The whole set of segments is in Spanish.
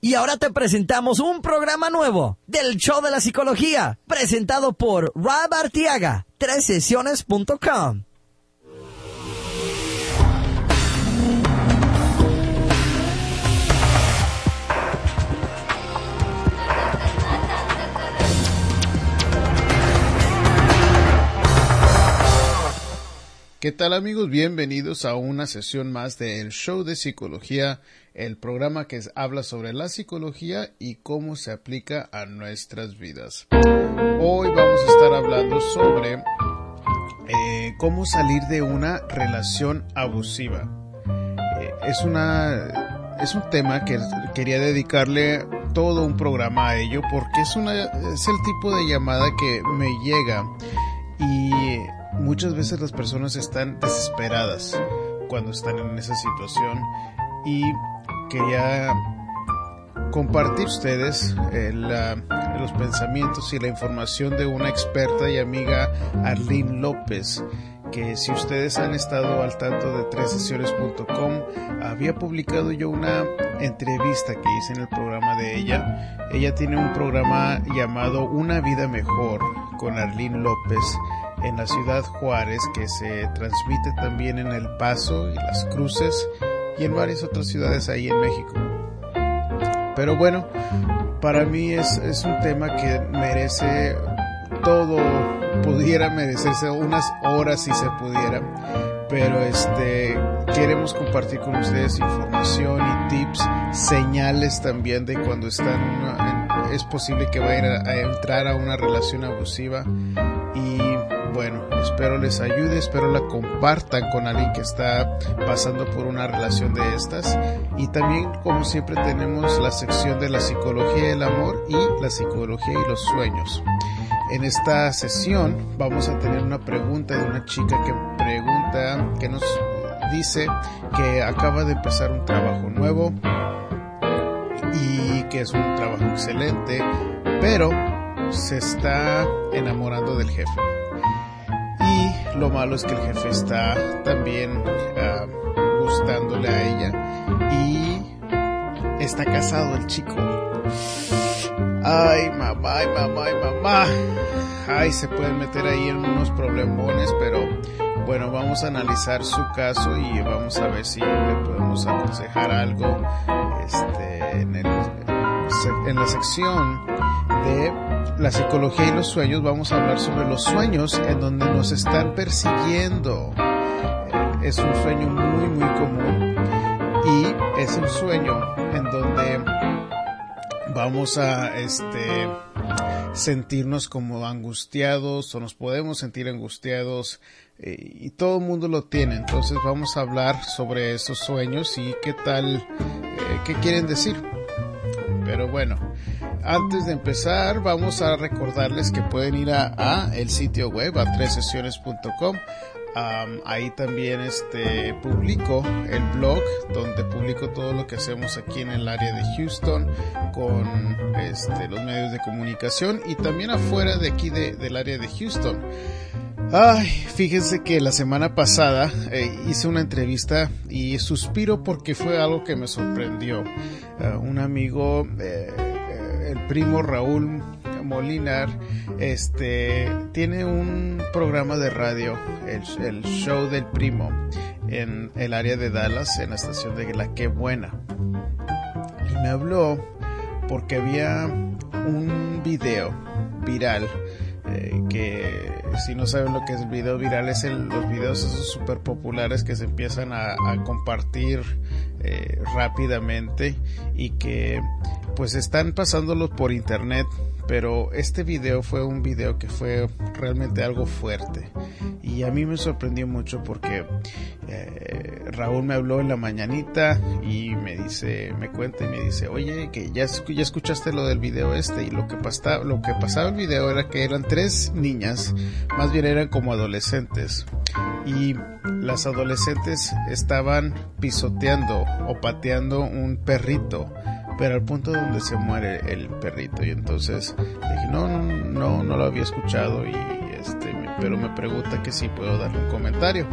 Y ahora te presentamos un programa nuevo del Show de la Psicología, presentado por Rob Artiaga, sesiones.com. ¿Qué tal amigos? Bienvenidos a una sesión más del Show de Psicología, el programa que habla sobre la psicología y cómo se aplica a nuestras vidas. Hoy vamos a estar hablando sobre eh, cómo salir de una relación abusiva. Eh, es una es un tema que quería dedicarle todo un programa a ello porque es una es el tipo de llamada que me llega y muchas veces las personas están desesperadas cuando están en esa situación y quería compartir ustedes eh, los pensamientos y la información de una experta y amiga Arlene López que si ustedes han estado al tanto de tresesiones.com había publicado yo una entrevista que hice en el programa de ella. Ella tiene un programa llamado Una vida mejor con Arlene López en la ciudad Juárez que se transmite también en El Paso y Las Cruces y en varias otras ciudades ahí en México. Pero bueno, para mí es, es un tema que merece todo, pudiera merecerse unas horas si se pudiera, pero este queremos compartir con ustedes información y tips, señales también de cuando están es posible que vayan a, entrar a una relación abusiva bueno, espero les ayude, espero la compartan con alguien que está pasando por una relación de estas. Y también, como siempre, tenemos la sección de la psicología del amor y la psicología y los sueños. En esta sesión vamos a tener una pregunta de una chica que pregunta, que nos dice que acaba de empezar un trabajo nuevo y que es un trabajo excelente, pero se está enamorando del jefe. Y lo malo es que el jefe está también ah, gustándole a ella y está casado el chico. Ay, mamá, ay, mamá, ay, mamá. Ay, se pueden meter ahí en unos problemones, pero bueno, vamos a analizar su caso y vamos a ver si le podemos aconsejar algo este, en, en la sección de la psicología y los sueños vamos a hablar sobre los sueños en donde nos están persiguiendo. Es un sueño muy muy común y es un sueño en donde vamos a este sentirnos como angustiados o nos podemos sentir angustiados eh, y todo el mundo lo tiene. Entonces vamos a hablar sobre esos sueños y qué tal, eh, qué quieren decir. Pero bueno, antes de empezar, vamos a recordarles que pueden ir a, el sitio web a tresesiones.com. ahí también este publico el blog donde publico todo lo que hacemos aquí en el área de Houston con este, los medios de comunicación y también afuera de aquí del área de Houston. Ay, fíjense que la semana pasada eh, hice una entrevista y suspiro porque fue algo que me sorprendió. Ah, un amigo eh, el primo Raúl Molinar, este, tiene un programa de radio, el, show del primo, en el área de Dallas, en la estación de La Que Buena. Y me habló porque había un video viral eh, que si no saben lo que es el video viral es los videos esos super populares que se empiezan a, compartir eh, rápidamente y que pues están pasándolos por internet pero este video fue un video que fue realmente algo fuerte. Y a mí me sorprendió mucho porque eh, Raúl me habló en la mañanita y me dice, me cuenta y me dice, oye, que ya, ya escuchaste lo del video este y lo que, pasaba, lo que pasaba el video era que eran tres niñas, más bien eran como adolescentes. Y las adolescentes estaban pisoteando o pateando un perrito pero al punto donde se muere el perrito y entonces dije no no no lo había escuchado y este pero me pregunta que si puedo darle un comentario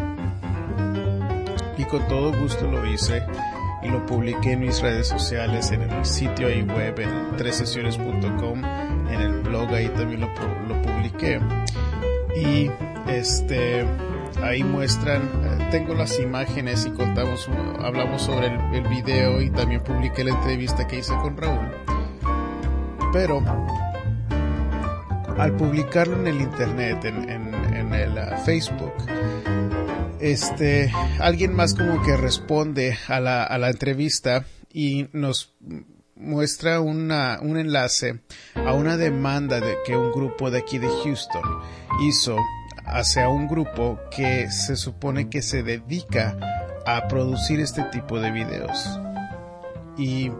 y con todo gusto lo hice y lo publiqué en mis redes sociales, en el sitio y web, en tresesiones.com, en el blog ahí también lo, lo publiqué. Y este ahí muestran, eh, tengo las imágenes y contamos, hablamos sobre el, video y también publiqué la entrevista que hice con Raúl. Pero al publicarlo en el internet, en, el uh, Facebook, este, alguien más como que responde a la, a la entrevista y nos muestra un enlace a una demanda de que un grupo de aquí de Houston hizo hacia un grupo que se supone que se dedica a producir este tipo de videos. Y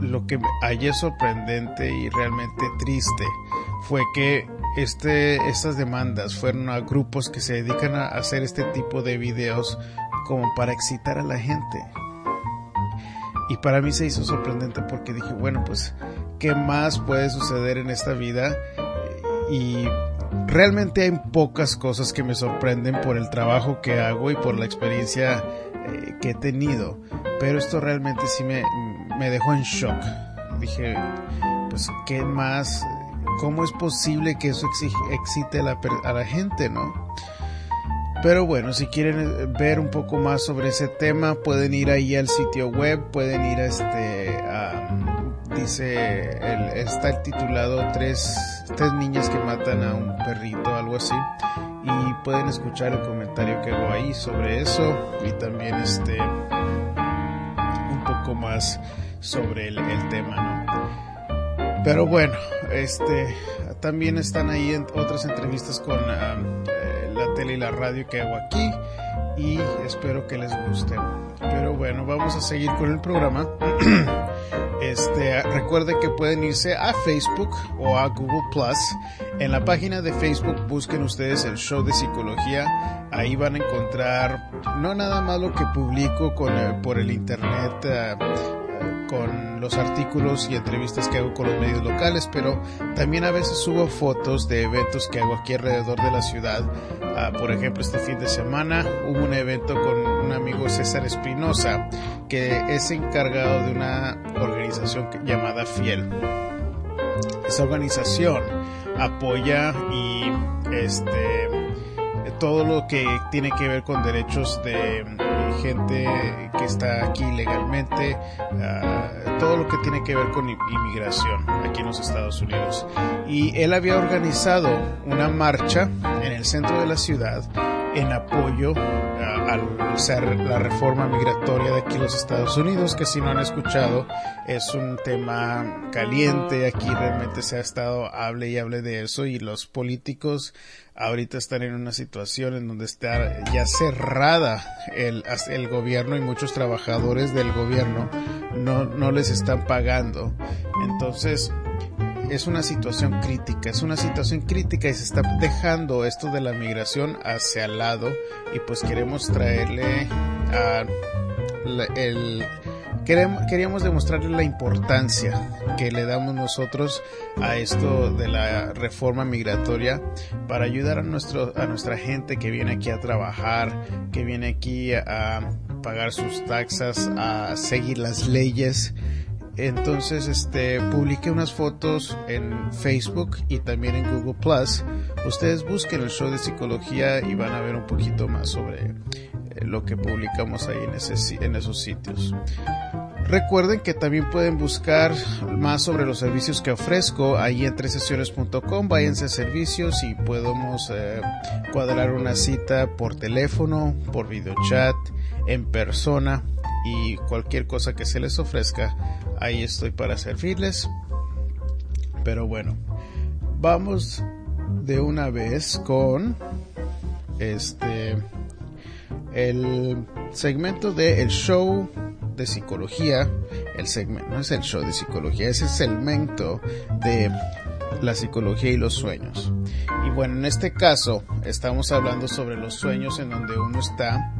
lo que hallé sorprendente y realmente triste fue que este, estas demandas fueron a grupos que se dedican a hacer este tipo de videos como para excitar a la gente. Y para mí se hizo sorprendente porque dije, bueno, pues, ¿qué más puede suceder en esta vida? Y realmente hay pocas cosas que me sorprenden por el trabajo que hago y por la experiencia eh, que he tenido. Pero esto realmente sí me, me dejó en shock. Dije, pues, ¿qué más? ¿Cómo es posible que eso excite a la, a la gente, no? Pero bueno, si quieren ver un poco más sobre ese tema, pueden ir ahí al sitio web, pueden ir a este, a, dice, el, está el titulado tres, tres niñas que matan a un perrito, algo así, y pueden escuchar el comentario que hago ahí sobre eso y también este, un poco más sobre el, tema, ¿no? Pero bueno, este, también están ahí en otras entrevistas con um, la tele y la radio que hago aquí y espero que les guste. Pero bueno, vamos a seguir con el programa. Este, recuerden que pueden irse a Facebook o a Google Plus. En la página de Facebook busquen ustedes el show de psicología. Ahí van a encontrar no nada más lo que publico con, por el internet. Uh, con los artículos y entrevistas que hago con los medios locales, pero también a veces subo fotos de eventos que hago aquí alrededor de la ciudad. Uh, por ejemplo, este fin de semana hubo un evento con un amigo César Espinosa, que es encargado de una organización llamada Fiel. Esa organización apoya y este todo lo que tiene que ver con derechos de gente que está aquí legalmente, uh, todo lo que tiene que ver con inmigración aquí en los Estados Unidos. Y él había organizado una marcha en el centro de la ciudad en apoyo uh, al ser la reforma migratoria de aquí en los Estados Unidos, que si no han escuchado es un tema caliente, aquí realmente se ha estado hable y hable de eso y los políticos ahorita están en una situación en donde está ya cerrada el, el gobierno y muchos trabajadores del gobierno no, no les están pagando. Entonces, es una situación crítica, es una situación crítica y se está dejando esto de la migración hacia el lado y pues queremos traerle a el queríamos demostrarle la importancia que le damos nosotros a esto de la reforma migratoria para ayudar a nuestro a nuestra gente que viene aquí a trabajar, que viene aquí a pagar sus taxas, a seguir las leyes. Entonces, este, publiqué unas fotos en Facebook y también en Google Plus. Ustedes busquen el show de psicología y van a ver un poquito más sobre lo que publicamos ahí en esos sitios. Recuerden que también pueden buscar más sobre los servicios que ofrezco ahí en tresesiones.com. Váyanse a servicios y podemos eh, cuadrar una cita por teléfono, por videochat, en persona y cualquier cosa que se les ofrezca. Ahí estoy para servirles. Pero bueno, vamos de una vez con este el segmento de el show de psicología, el segmento, no es el show de psicología, es el segmento de la psicología y los sueños. Y bueno, en este caso estamos hablando sobre los sueños en donde uno está,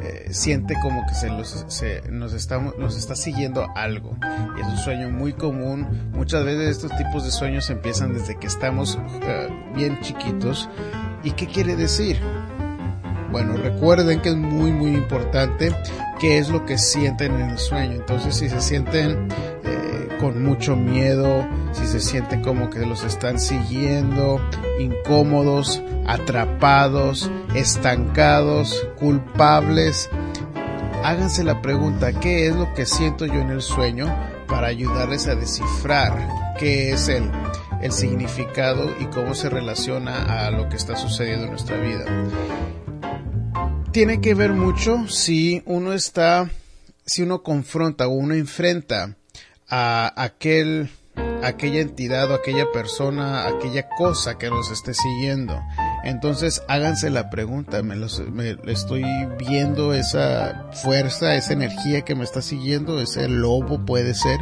eh, siente como que se, nos, está, nos está siguiendo algo. Y es un sueño muy común. Muchas veces estos tipos de sueños empiezan desde que estamos uh, bien chiquitos. ¿Y qué quiere decir? Bueno, recuerden que es muy muy importante qué es lo que sienten en el sueño. Entonces, si se sienten eh, con mucho miedo, si se sienten como que los están siguiendo, incómodos, atrapados, estancados, culpables, háganse la pregunta, ¿qué es lo que siento yo en el sueño? Para ayudarles a descifrar qué es el, el significado y cómo se relaciona a lo que está sucediendo en nuestra vida. Tiene que ver mucho si uno está, si uno confronta o uno enfrenta a aquel, aquella entidad o aquella persona, aquella cosa que nos esté siguiendo. Entonces háganse la pregunta, me, los, me estoy viendo esa fuerza, esa energía que me está siguiendo, ese lobo puede ser.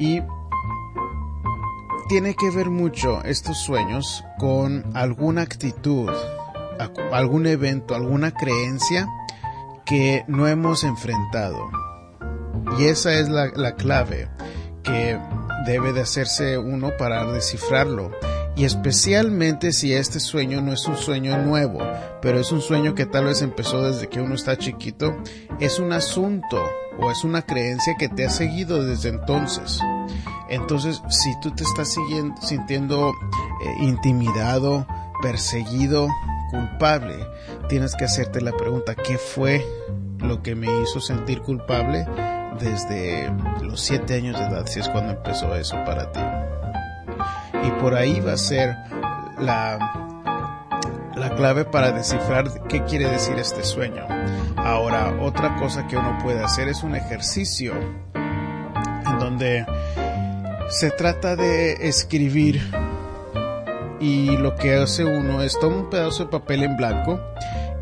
Y tiene que ver mucho estos sueños con alguna actitud, algún evento, alguna creencia que no hemos enfrentado. Y esa es la, la clave que debe de hacerse uno para descifrarlo y especialmente si este sueño no es un sueño nuevo, pero es un sueño que tal vez empezó desde que uno está chiquito, es un asunto o es una creencia que te ha seguido desde entonces. Entonces, si tú te estás sintiendo eh, intimidado, perseguido, culpable, tienes que hacerte la pregunta, ¿qué fue lo que me hizo sentir culpable desde los siete años de edad, si es cuando empezó eso para ti? y por ahí va a ser la, la clave para descifrar qué quiere decir este sueño. Ahora, otra cosa que uno puede hacer es un ejercicio en donde se trata de escribir y lo que hace uno es toma un pedazo de papel en blanco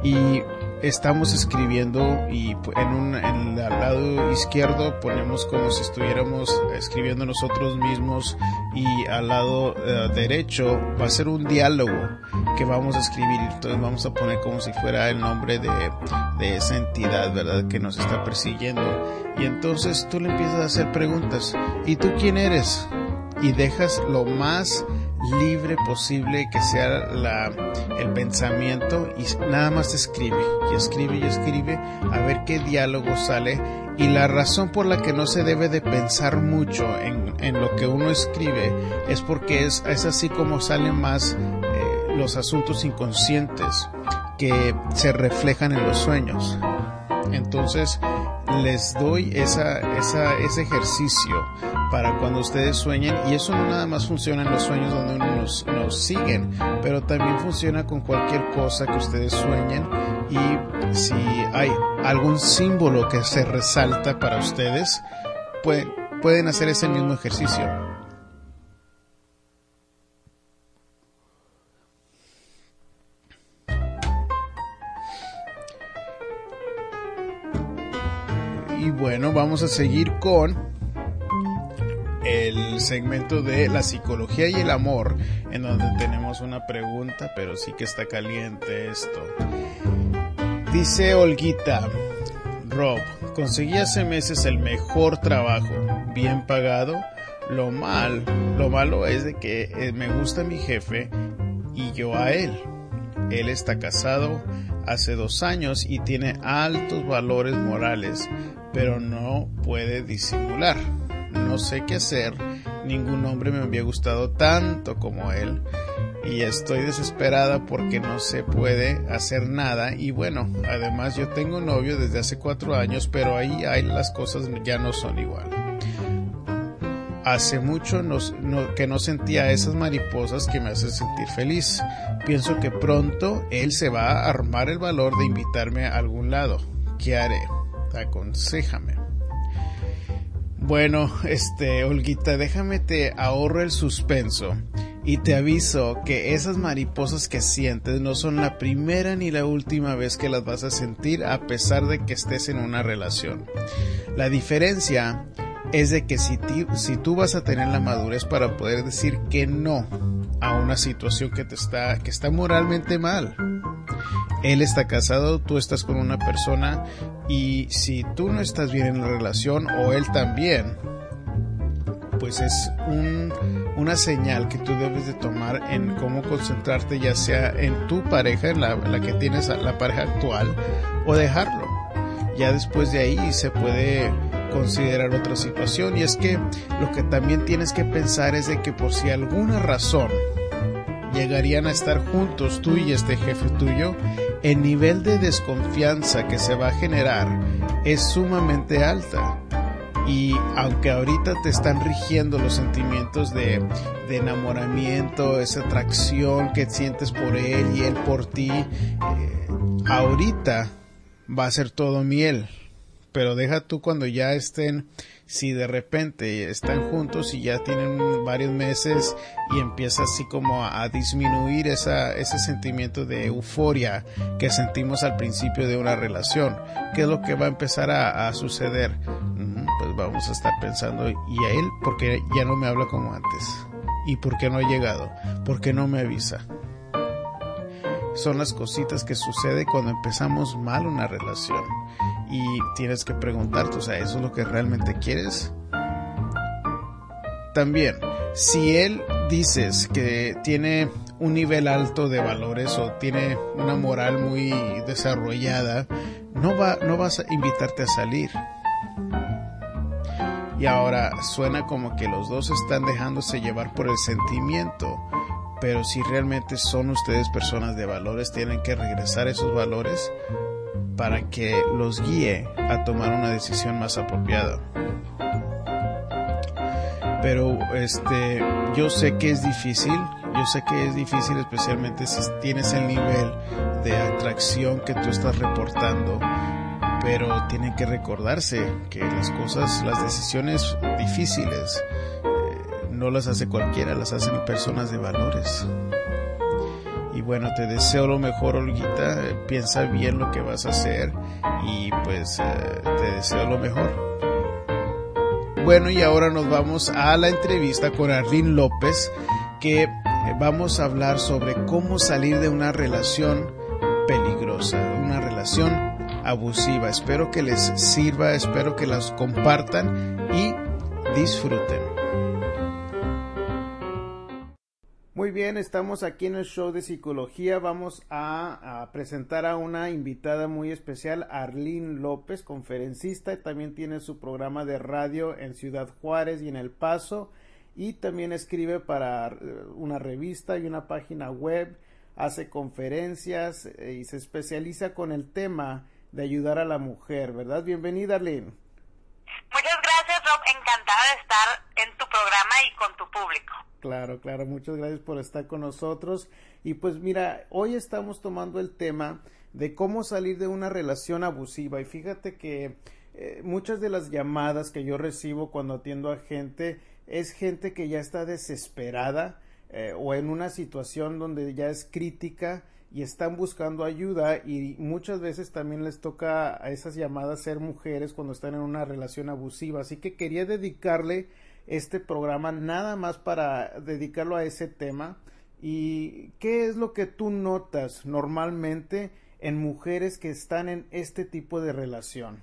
y estamos escribiendo y en, un, en el lado izquierdo ponemos como si estuviéramos escribiendo nosotros mismos y al lado eh, derecho va a ser un diálogo que vamos a escribir. Entonces vamos a poner como si fuera el nombre de, de esa entidad verdad que nos está persiguiendo. Y entonces tú le empiezas a hacer preguntas. ¿y tú quién eres? y dejas lo más libre posible que sea la, el pensamiento y nada más escribe y escribe y escribe a ver qué diálogo sale. Y la razón por la que no se debe de pensar mucho en, en lo que uno escribe es porque es, es así como salen más eh, los asuntos inconscientes que se reflejan en los sueños. Entonces les doy esa, esa, ese ejercicio para cuando ustedes sueñen y eso no nada más funciona en los sueños donde nos, nos siguen, pero también funciona con cualquier cosa que ustedes sueñen y si hay algún símbolo que se resalta para ustedes, pueden, pueden hacer ese mismo ejercicio. Y bueno, vamos a seguir con el segmento de la psicología y el amor, en donde tenemos una pregunta, pero sí que está caliente esto. Dice Olguita, Rob, conseguí hace meses el mejor trabajo, bien pagado. Lo mal, lo malo es de que eh, me gusta mi jefe y yo a él. Él está casado hace dos años y tiene altos valores morales, pero no puede disimular. No sé qué hacer, ningún hombre me había gustado tanto como él y estoy desesperada porque no se puede hacer nada y bueno, además yo tengo un novio desde hace cuatro años, pero ahí, las cosas ya no son igual. Hace mucho que no sentía esas mariposas que me hacen sentir feliz. Pienso que pronto él se va a armar el valor de invitarme a algún lado. ¿Qué haré? aconsejame. Bueno, este, Olguita, déjame te ahorro el suspenso y te aviso que esas mariposas que sientes no son la primera ni la última vez que las vas a sentir a pesar de que estés en una relación. La diferencia es de que si, si tú vas a tener la madurez para poder decir que no a una situación que te está, que está moralmente mal. Él está casado, tú estás con una persona y si tú no estás bien en la relación o él también, pues es un, una señal que tú debes de tomar en cómo concentrarte ya sea en tu pareja, en la, la que tienes la pareja actual, o dejarlo. Ya después de ahí se puede considerar otra situación y es que lo que también tienes que pensar es de que por si alguna razón llegarían a estar juntos tú y este jefe tuyo, el nivel de desconfianza que se va a generar es sumamente alta. Y aunque ahorita te están rigiendo los sentimientos de, enamoramiento, esa atracción que sientes por él y él por ti, eh, ahorita va a ser todo miel pero deja tú cuando ya estén, si de repente están juntos y ya tienen varios meses y empieza así como a, disminuir esa, ese sentimiento de euforia que sentimos al principio de una relación, ¿qué es lo que va a empezar a, suceder? Pues vamos a estar pensando, ¿y a él porque ya no me habla como antes? ¿Y por qué no ha llegado? ¿Por qué no me avisa? Son las cositas que sucede cuando empezamos mal una relación y tienes que preguntarte, o sea, ¿eso es lo que realmente quieres? También, si él dices que tiene un nivel alto de valores o tiene una moral muy desarrollada, no va no vas a invitarte a salir. Y ahora suena como que los dos están dejándose llevar por el sentimiento, pero si realmente son ustedes personas de valores, tienen que regresar esos valores para que los guíe a tomar una decisión más apropiada. Pero este, yo sé que es difícil, yo sé que es difícil especialmente si tienes el nivel de atracción que tú estás reportando, pero tienen que recordarse que las cosas, las decisiones difíciles, eh, no las hace cualquiera, las hacen personas de valores bueno, te deseo lo mejor, Olguita. Piensa bien lo que vas a hacer y pues eh, te deseo lo mejor. Bueno, y ahora nos vamos a la entrevista con Arlene López, que eh, vamos a hablar sobre cómo salir de una relación peligrosa, una relación abusiva. Espero que les sirva, espero que las compartan y disfruten. Muy bien, estamos aquí en el show de psicología. Vamos a, presentar a una invitada muy especial, Arlene López, conferencista. También tiene su programa de radio en Ciudad Juárez y en El Paso. Y también escribe para eh, una revista y una página web. Hace conferencias eh, y se especializa con el tema de ayudar a la mujer, ¿verdad? Bienvenida, Arlene. Muchas gracias, Rob. Encantada de estar en tu programa y con tu público. Claro, claro, muchas gracias por estar con nosotros. Y pues mira, hoy estamos tomando el tema de cómo salir de una relación abusiva. Y fíjate que eh, muchas de las llamadas que yo recibo cuando atiendo a gente es gente que ya está desesperada eh, o en una situación donde ya es crítica y están buscando ayuda y muchas veces también les toca a esas llamadas ser mujeres cuando están en una relación abusiva. Así que quería dedicarle este programa nada más para dedicarlo a ese tema. ¿Y qué es lo que tú notas normalmente en mujeres que están en este tipo de relación?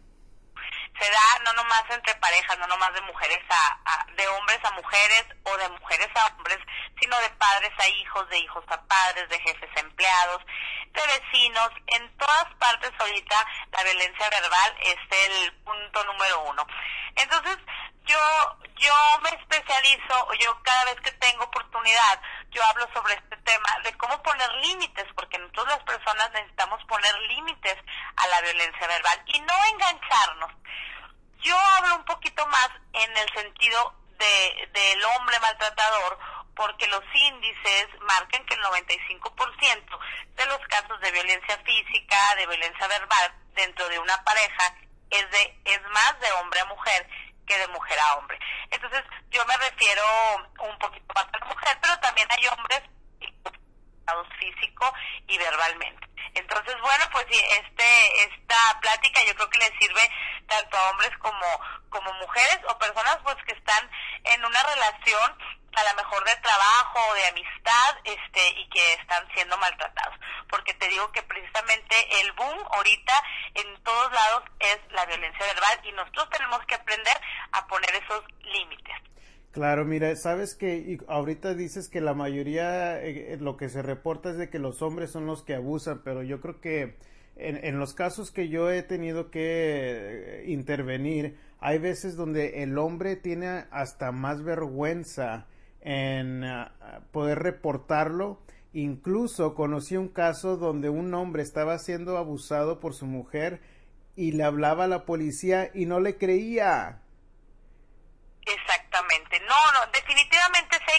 Nomás entre parejas, no nomás de mujeres a, de hombres a mujeres o de mujeres a hombres, sino de padres a hijos, de hijos a padres, de jefes a empleados, de vecinos. En todas partes ahorita la violencia verbal es el punto número uno. Entonces, yo, yo me especializo, yo cada vez que tengo oportunidad, yo hablo sobre este tema de cómo poner límites, porque nosotros las personas necesitamos poner límites a la violencia verbal y no engancharnos. Yo hablo un poquito más en el sentido de, del hombre maltratador, porque los índices marcan que el 95% de los casos de violencia física, de violencia verbal dentro de una pareja es de es más de hombre a mujer que de mujer a hombre. Entonces, yo me refiero un poquito más a la mujer, pero también hay hombres físico y verbalmente. Entonces, bueno, pues este esta plática yo creo que le sirve tanto a hombres como como mujeres o personas pues que están en una relación a lo mejor de trabajo o de amistad este y que están siendo maltratados porque te digo que precisamente el boom ahorita en todos lados es la violencia verbal y nosotros tenemos que aprender a poner esos límites Claro, mira, sabes que ahorita dices que la mayoría, eh, lo que se reporta es de que los hombres son los que abusan, pero yo creo que en, en los casos que yo he tenido que eh, intervenir, hay veces donde el hombre tiene hasta más vergüenza en ah, poder reportarlo. Incluso conocí un caso donde un hombre estaba siendo abusado por su mujer y le hablaba a la policía y no le creía. Exactamente. No, no,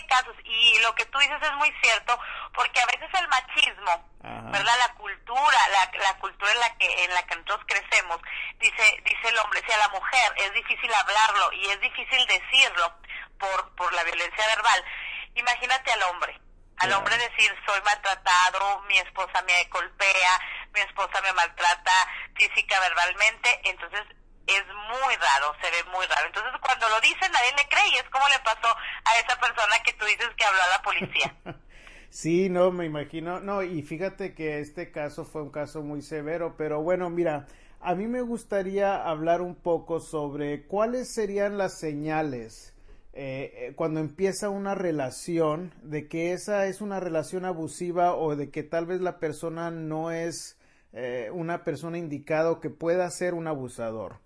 casos y lo que tú dices es muy cierto porque a veces el machismo, ¿verdad? La cultura, la, la cultura en la que en la que nosotros crecemos, dice dice el hombre, si a la mujer es difícil hablarlo y es difícil decirlo por por la violencia verbal. Imagínate al hombre. Al hombre decir, soy maltratado, mi esposa me golpea, mi esposa me maltrata física, verbalmente, entonces es muy raro, se ve muy raro. Entonces cuando lo dice nadie le cree y es como le pasó a esa persona que tú dices que habló a la policía. sí, no, me imagino, no, y fíjate que este caso fue un caso muy severo, pero bueno, mira, a mí me gustaría hablar un poco sobre cuáles serían las señales eh, eh, cuando empieza una relación de que esa es una relación abusiva o de que tal vez la persona no es eh, una persona indicada o que pueda ser un abusador.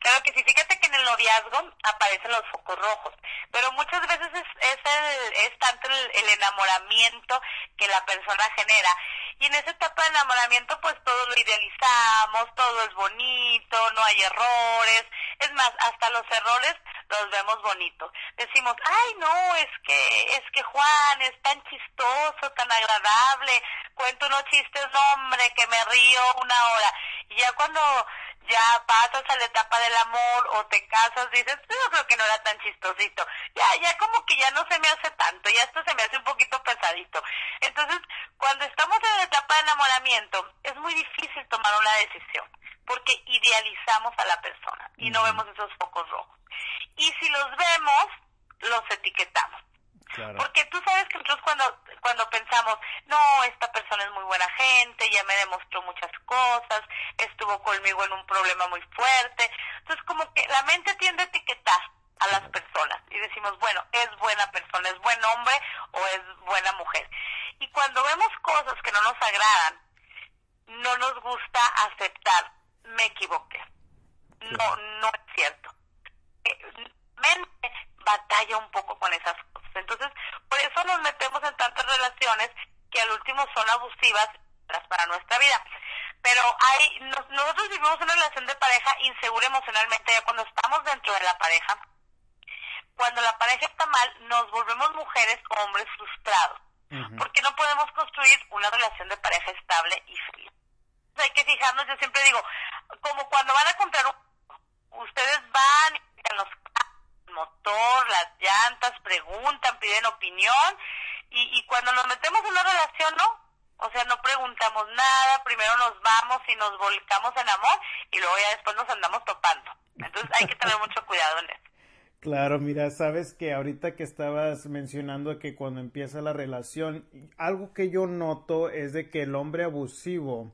Claro que sí, fíjate que en el noviazgo aparecen los focos rojos, pero muchas veces es, es, el, es tanto el, enamoramiento que la persona genera. Y en esa etapa de enamoramiento pues todo lo idealizamos, todo es bonito, no hay errores. Es más, hasta los errores los vemos bonitos. Decimos, ay no, es que, es que Juan es tan chistoso, tan agradable, cuento unos chistes, hombre, que me río una hora. Y ya cuando ya pasas a la etapa del amor o te casas, dices, yo creo que no era tan chistosito. Ya, ya como que ya no se me hace tanto, ya esto se me hace un poquito pesadito. Entonces, cuando estamos en la etapa de enamoramiento, es muy difícil tomar una decisión, porque idealizamos a la persona y no vemos esos focos rojos. Y si los vemos, los etiquetamos. Porque tú sabes que nosotros cuando, cuando pensamos, no, esta persona es muy buena gente, ya me demostró muchas cosas, estuvo conmigo en un problema muy fuerte. Entonces como que la mente tiende a etiquetar a las personas y decimos, bueno, es buena persona, es buen hombre o es buena mujer. Y cuando vemos cosas que no nos agradan, no nos gusta aceptar, me equivoqué. No, no es cierto. Eh, mente batalla un poco con esas cosas. Entonces, por eso nos metemos en tantas relaciones que al último son abusivas para nuestra vida. Pero hay, nosotros vivimos una relación de pareja insegura emocionalmente ya cuando estamos dentro de la pareja. Cuando la pareja está mal, nos volvemos mujeres o hombres frustrados. Porque no podemos construir una relación de pareja estable y feliz. hay que fijarnos, yo siempre digo, como cuando van a comprar un, ustedes van y los motor, las llantas, preguntan, piden opinión y, y cuando nos metemos en una relación, no. O sea, no preguntamos nada, primero nos vamos y nos volcamos en amor y luego ya después nos andamos topando. Entonces hay que tener mucho cuidado en eso. Claro, mira, sabes que ahorita que estabas mencionando que cuando empieza la relación, algo que yo noto es de que el hombre abusivo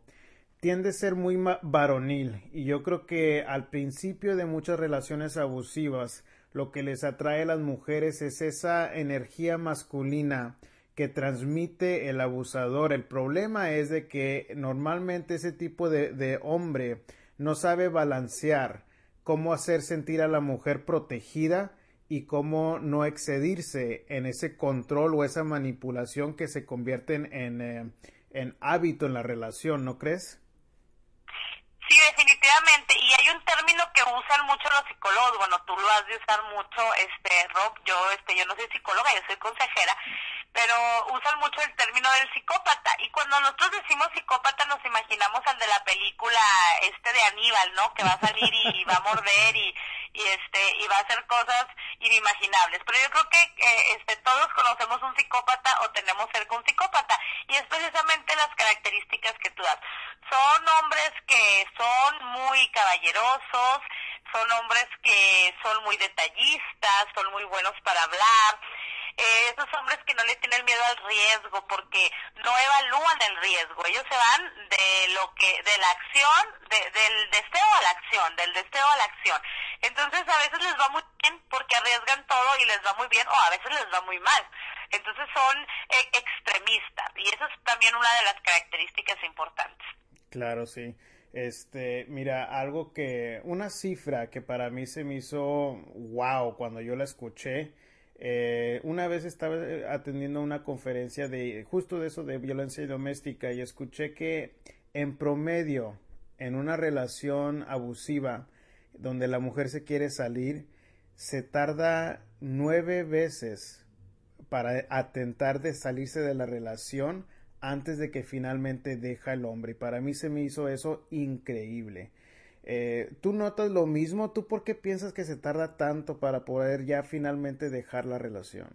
tiende a ser muy varonil y yo creo que al principio de muchas relaciones abusivas lo que les atrae a las mujeres es esa energía masculina que transmite el abusador. El problema es de que normalmente ese tipo de, hombre no sabe balancear cómo hacer sentir a la mujer protegida y cómo no excedirse en ese control o esa manipulación que se convierten en, eh, en hábito en la relación, ¿no crees? Sí, definitivamente. Y hay un término que usan mucho los psicólogos. Bueno, tú lo has de usar mucho, este, Rob. Yo, este, yo no soy psicóloga, yo soy consejera, pero usan mucho el término del psicópata. Y cuando nosotros decimos psicópata, nos imaginamos al de la película, este de Aníbal, ¿no? Que va a salir y, va a morder y, y este, y va a hacer cosas inimaginables. Pero yo creo que, eh, este, todos conocemos un psicópata o tenemos cerca un psicópata. Y es precisamente las características que tú das. Son hombres que son muy caballerosos, son hombres que son muy detallistas, son muy buenos para hablar. Eh, esos hombres que no le tienen miedo al riesgo porque no evalúan el riesgo, ellos se van de lo que, de la acción, del deseo a la acción, del deseo a la acción. Entonces a veces les va muy bien porque arriesgan todo y les va muy bien o a veces les va muy mal. Entonces son eh, extremistas y eso es también una de las características importantes. Claro, sí. Este, mira, algo que, una cifra que para mí se me hizo wow cuando yo la escuché. Eh, una vez estaba eh, atendiendo una conferencia de justo de eso de violencia doméstica y escuché que en promedio en una relación abusiva donde la mujer se quiere salir se tarda nueve veces para atentar de salirse de la relación antes de que finalmente deja el hombre. Y para mí se me hizo eso increíble. Eh, ¿Tú notas lo mismo? ¿Tú por qué piensas que se tarda tanto para poder ya finalmente dejar la relación?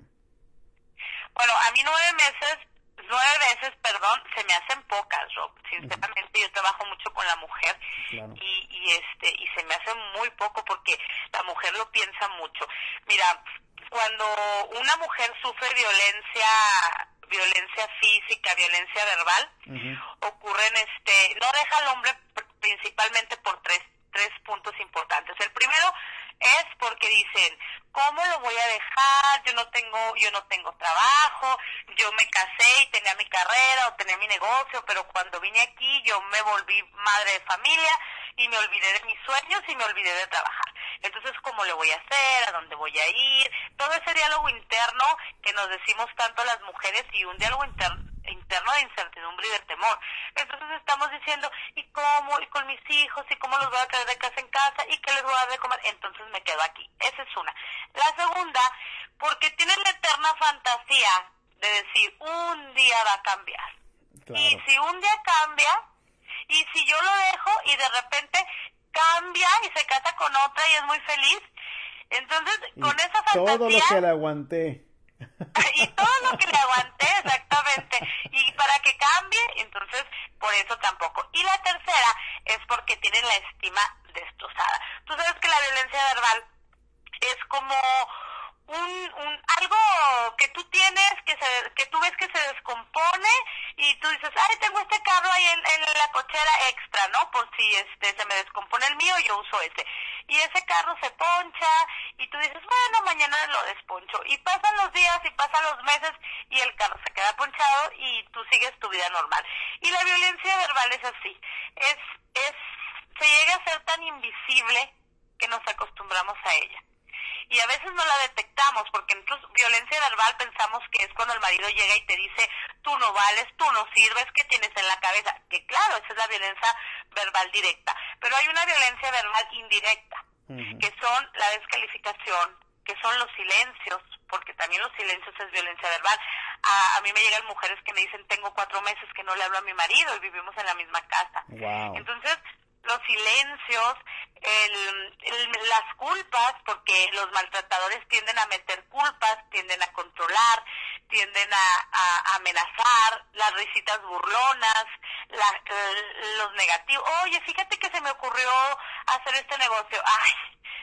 Bueno, a mí nueve meses, nueve veces, perdón, se me hacen pocas, Rob. Sinceramente, yo trabajo mucho con la mujer y, y este y se me hace muy poco porque la mujer lo piensa mucho. Mira, cuando una mujer sufre violencia violencia física, violencia verbal, ocurren, este, no deja al hombre principalmente por tres, tres puntos importantes. El primero es porque dicen, ¿cómo lo voy a dejar? Yo no tengo, yo no tengo trabajo, yo me casé y tenía mi carrera o tenía mi negocio, pero cuando vine aquí yo me volví madre de familia y me olvidé de mis sueños y me olvidé de trabajar. Entonces, ¿cómo le voy a hacer? ¿A dónde voy a ir? Todo ese diálogo interno que nos decimos tanto las mujeres y un diálogo interno interno de incertidumbre y de temor. Entonces estamos diciendo, ¿y cómo? ¿Y con mis hijos? ¿Y cómo los voy a traer de casa en casa? ¿Y qué les voy a dar de comer? Entonces me quedo aquí. Esa es una. La segunda, porque tienen la eterna fantasía de decir, un día va a cambiar. Y si un día cambia, y si yo lo dejo y de repente cambia y se casa con otra y es muy feliz, entonces con esa fantasía... Todo lo que le aguanté. y todo lo que le aguanté, exactamente. Y para que cambie, entonces por eso tampoco. Y la tercera es porque tienen la estima destrozada. Tú sabes que la violencia verbal es como un, un algo que tú tienes que se, que tú ves que se descompone y tú dices ay tengo este carro ahí en, en, la cochera extra no por si este se me descompone el mío yo uso ese y ese carro se poncha y tú dices bueno mañana lo desponcho y pasan los días y pasan los meses y el carro se queda ponchado y tú sigues tu vida normal. Y la violencia verbal es así. Es es se llega a ser tan invisible que nos acostumbramos a ella y a veces no la detectamos porque incluso violencia verbal pensamos que es cuando el marido llega y te dice tú no vales, tú no sirves, ¿qué tienes en la cabeza? Que claro, esa es la violencia verbal directa, pero hay una violencia verbal indirecta, que son la descalificación, que son los silencios, porque también los silencios es violencia verbal. A, a, mí me llegan mujeres que me dicen, tengo cuatro meses que no le hablo a mi marido y vivimos en la misma casa. Entonces, los silencios, el, las culpas, porque los maltratadores tienden a meter culpas, tienden a controlar, tienden a, amenazar, las risitas burlonas, la, los negativos. Oye, fíjate que se me ocurrió hacer este negocio. Ay,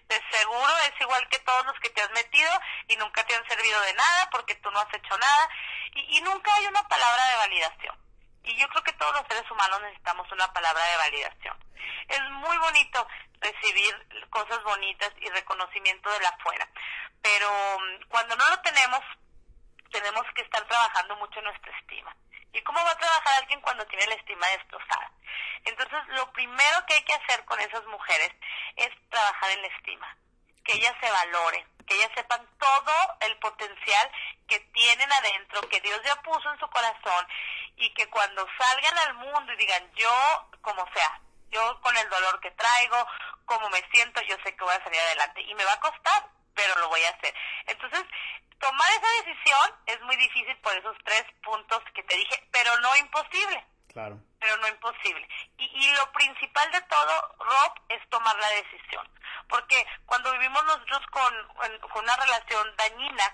de seguro es igual que todos los que te has metido y nunca te han servido de nada porque tú no has hecho nada y nunca hay una palabra de validación. Y yo creo que todos los seres humanos necesitamos una palabra de validación. Es muy bonito recibir cosas bonitas y reconocimiento de la afuera, pero mm, cuando no lo tenemos, tenemos que estar trabajando mucho nuestra estima. ¿Y cómo va a trabajar alguien cuando tiene la estima destrozada? Entonces, lo primero que hay que hacer con esas mujeres es trabajar en la estima, que ellas se valoren, que ellas sepan todo el potencial que tienen adentro, que Dios ya puso en su corazón y que cuando salgan al mundo y digan yo, como sea, yo con el dolor que traigo, como me siento, yo sé que voy a salir adelante y me va a costar, pero lo voy a hacer. Entonces, tomar esa decisión es muy difícil por esos tres puntos que te dije, pero no imposible. Claro. Pero no imposible. Y, y lo principal de todo, Rob, es tomar la decisión. Porque cuando vivimos nosotros con, con una relación dañina,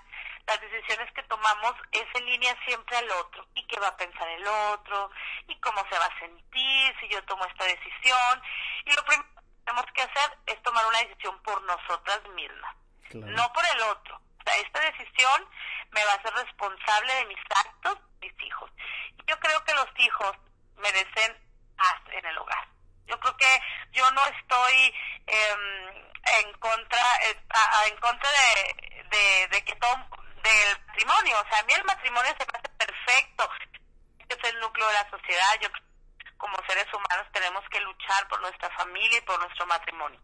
las decisiones que tomamos es en línea siempre al otro. ¿Y qué va a pensar el otro? ¿Y cómo se va a sentir si yo tomo esta decisión? Y lo primero que tenemos que hacer es tomar una decisión por nosotras mismas, claro. no por el otro. O sea, esta decisión me va a hacer responsable de mis actos, mis hijos. Y yo creo que los hijos merecen paz en el hogar. Yo creo que yo no estoy eh, en contra en contra de, de, de que todo del matrimonio. O sea, a mí el matrimonio se me hace perfecto. Es el núcleo de la sociedad. Yo como seres humanos tenemos que luchar por nuestra familia y por nuestro matrimonio.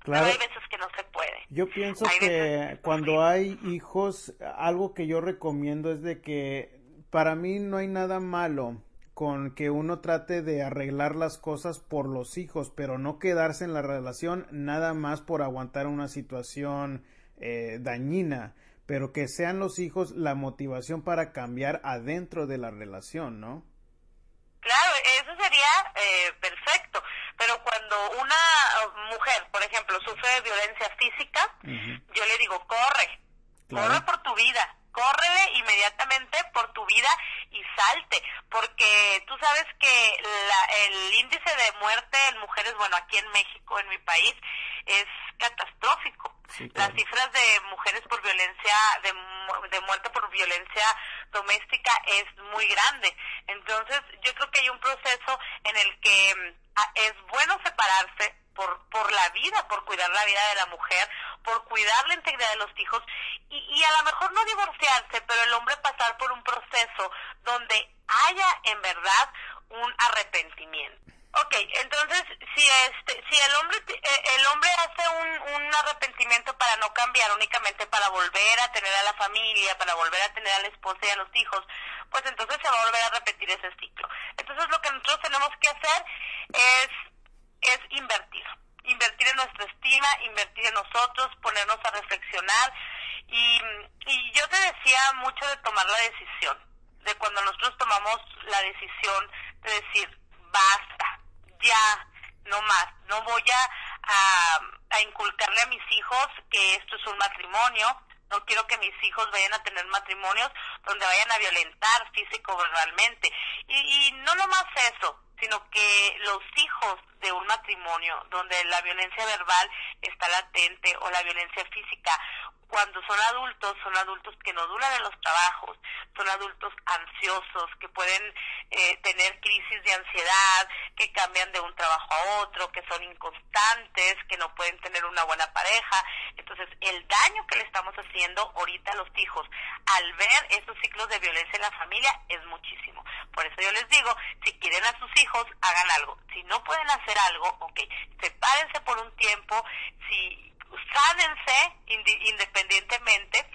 Claro. Pero hay veces que no se puede. Yo pienso que cuando hay hijos, algo que yo recomiendo es de que para mí no hay nada malo con que uno trate de arreglar las cosas por los hijos, pero no quedarse en la relación nada más por aguantar una situación eh, dañina pero que sean los hijos la motivación para cambiar adentro de la relación, ¿no? Claro, eso sería eh, perfecto, pero cuando una mujer, por ejemplo, sufre de violencia física, yo le digo, corre, corre por tu vida, córrele inmediatamente por tu vida y salte, porque tú sabes que el índice de muerte en mujeres, bueno, aquí en México, en mi país, es catastrófico. Las cifras de mujeres por violencia, de, de muerte por violencia doméstica es muy grande. Entonces, yo creo que hay un proceso en el que ah, es bueno separarse por, por la vida, por cuidar la vida de la mujer, por cuidar la integridad de los hijos y, y a lo mejor no divorciarse, pero el hombre pasar por un proceso donde haya en verdad un arrepentimiento. Ok, entonces si este, si el hombre eh, el hombre hace un, un arrepentimiento para no cambiar, únicamente para volver a tener a la familia, para volver a tener a la esposa y a los hijos, pues entonces se va a volver a repetir ese ciclo. Entonces lo que nosotros tenemos que hacer es es invertir, invertir en nuestra estima, invertir en nosotros, ponernos a reflexionar y y yo te decía mucho de tomar la decisión, de cuando nosotros tomamos la decisión de decir basta, ya, no más, no voy a, a, inculcarle a mis hijos que esto es un matrimonio, no quiero que mis hijos vayan a tener matrimonios donde vayan a violentar físico verbalmente. Y, y no nomás eso, sino que los hijos de un matrimonio donde la violencia verbal está latente o la violencia física cuando son adultos, son adultos que no duran en los trabajos, son adultos ansiosos, que pueden eh, tener crisis de ansiedad, que cambian de un trabajo a otro, que son inconstantes, que no pueden tener una buena pareja. Entonces, el daño que le estamos haciendo ahorita a los hijos al ver esos ciclos de violencia en la familia es muchísimo. Por eso yo les digo, si quieren a sus hijos, hagan algo. Si no pueden hacer algo, ok, sepárense por un tiempo, si sánense independientemente,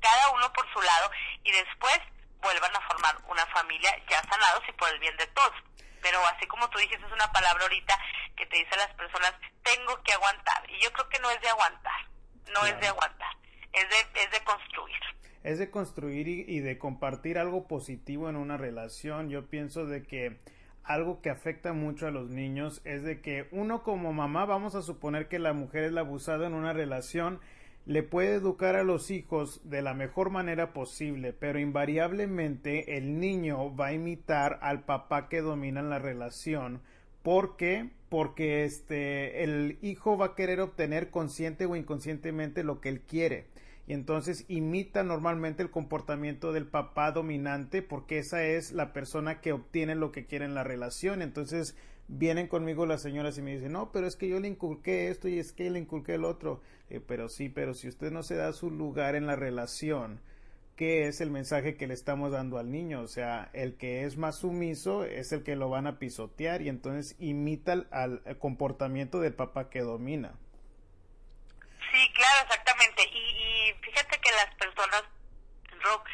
cada uno por su lado, y después vuelvan a formar una familia ya sanados y por el bien de todos. Pero así como tú dijiste, es una palabra ahorita que te dice a las personas, tengo que aguantar. Y yo creo que no es de aguantar, no es de aguantar, es de, es de construir. Es de construir y, y de compartir algo positivo en una relación. Yo pienso de que algo que afecta mucho a los niños es de que uno como mamá, vamos a suponer que la mujer es la abusada en una relación, le puede educar a los hijos de la mejor manera posible, pero invariablemente el niño va a imitar al papá que domina la relación. ¿Por qué? Porque este el hijo va a querer obtener consciente o inconscientemente lo que él quiere y entonces imita normalmente el comportamiento del papá dominante porque esa es la persona que obtiene lo que quiere en la relación. Entonces vienen conmigo las señoras y me dicen, no, pero es que yo le inculqué esto y es que le inculqué el otro. Eh, pero sí, pero si usted no se da su lugar en la relación, ¿qué es el mensaje que le estamos dando al niño? O sea, el que es más sumiso es el que lo van a pisotear y entonces imita al comportamiento del papá que domina. Sí, claro, exactamente. Y, fíjate que las personas, Rock,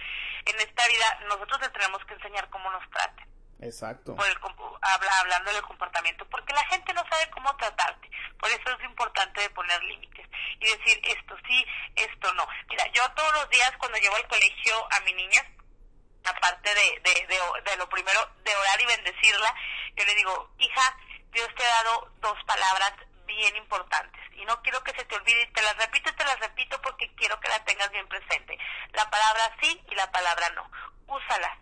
en esta vida nosotros les tenemos que enseñar cómo nos traten. Exacto. Por el, habla, hablando del comportamiento, porque la gente no sabe cómo tratarte. Por eso es importante de poner límites y decir esto sí, esto no. Mira, yo todos los días cuando llevo al colegio a mi niña, aparte de, de, de, de lo primero, de orar y bendecirla, yo le digo, hija, Dios te ha dado dos palabras bien importantes y no quiero que se te olvide y te las repito y te las repito porque quiero que las tengas bien presente. La palabra sí y la palabra no. Úsalas.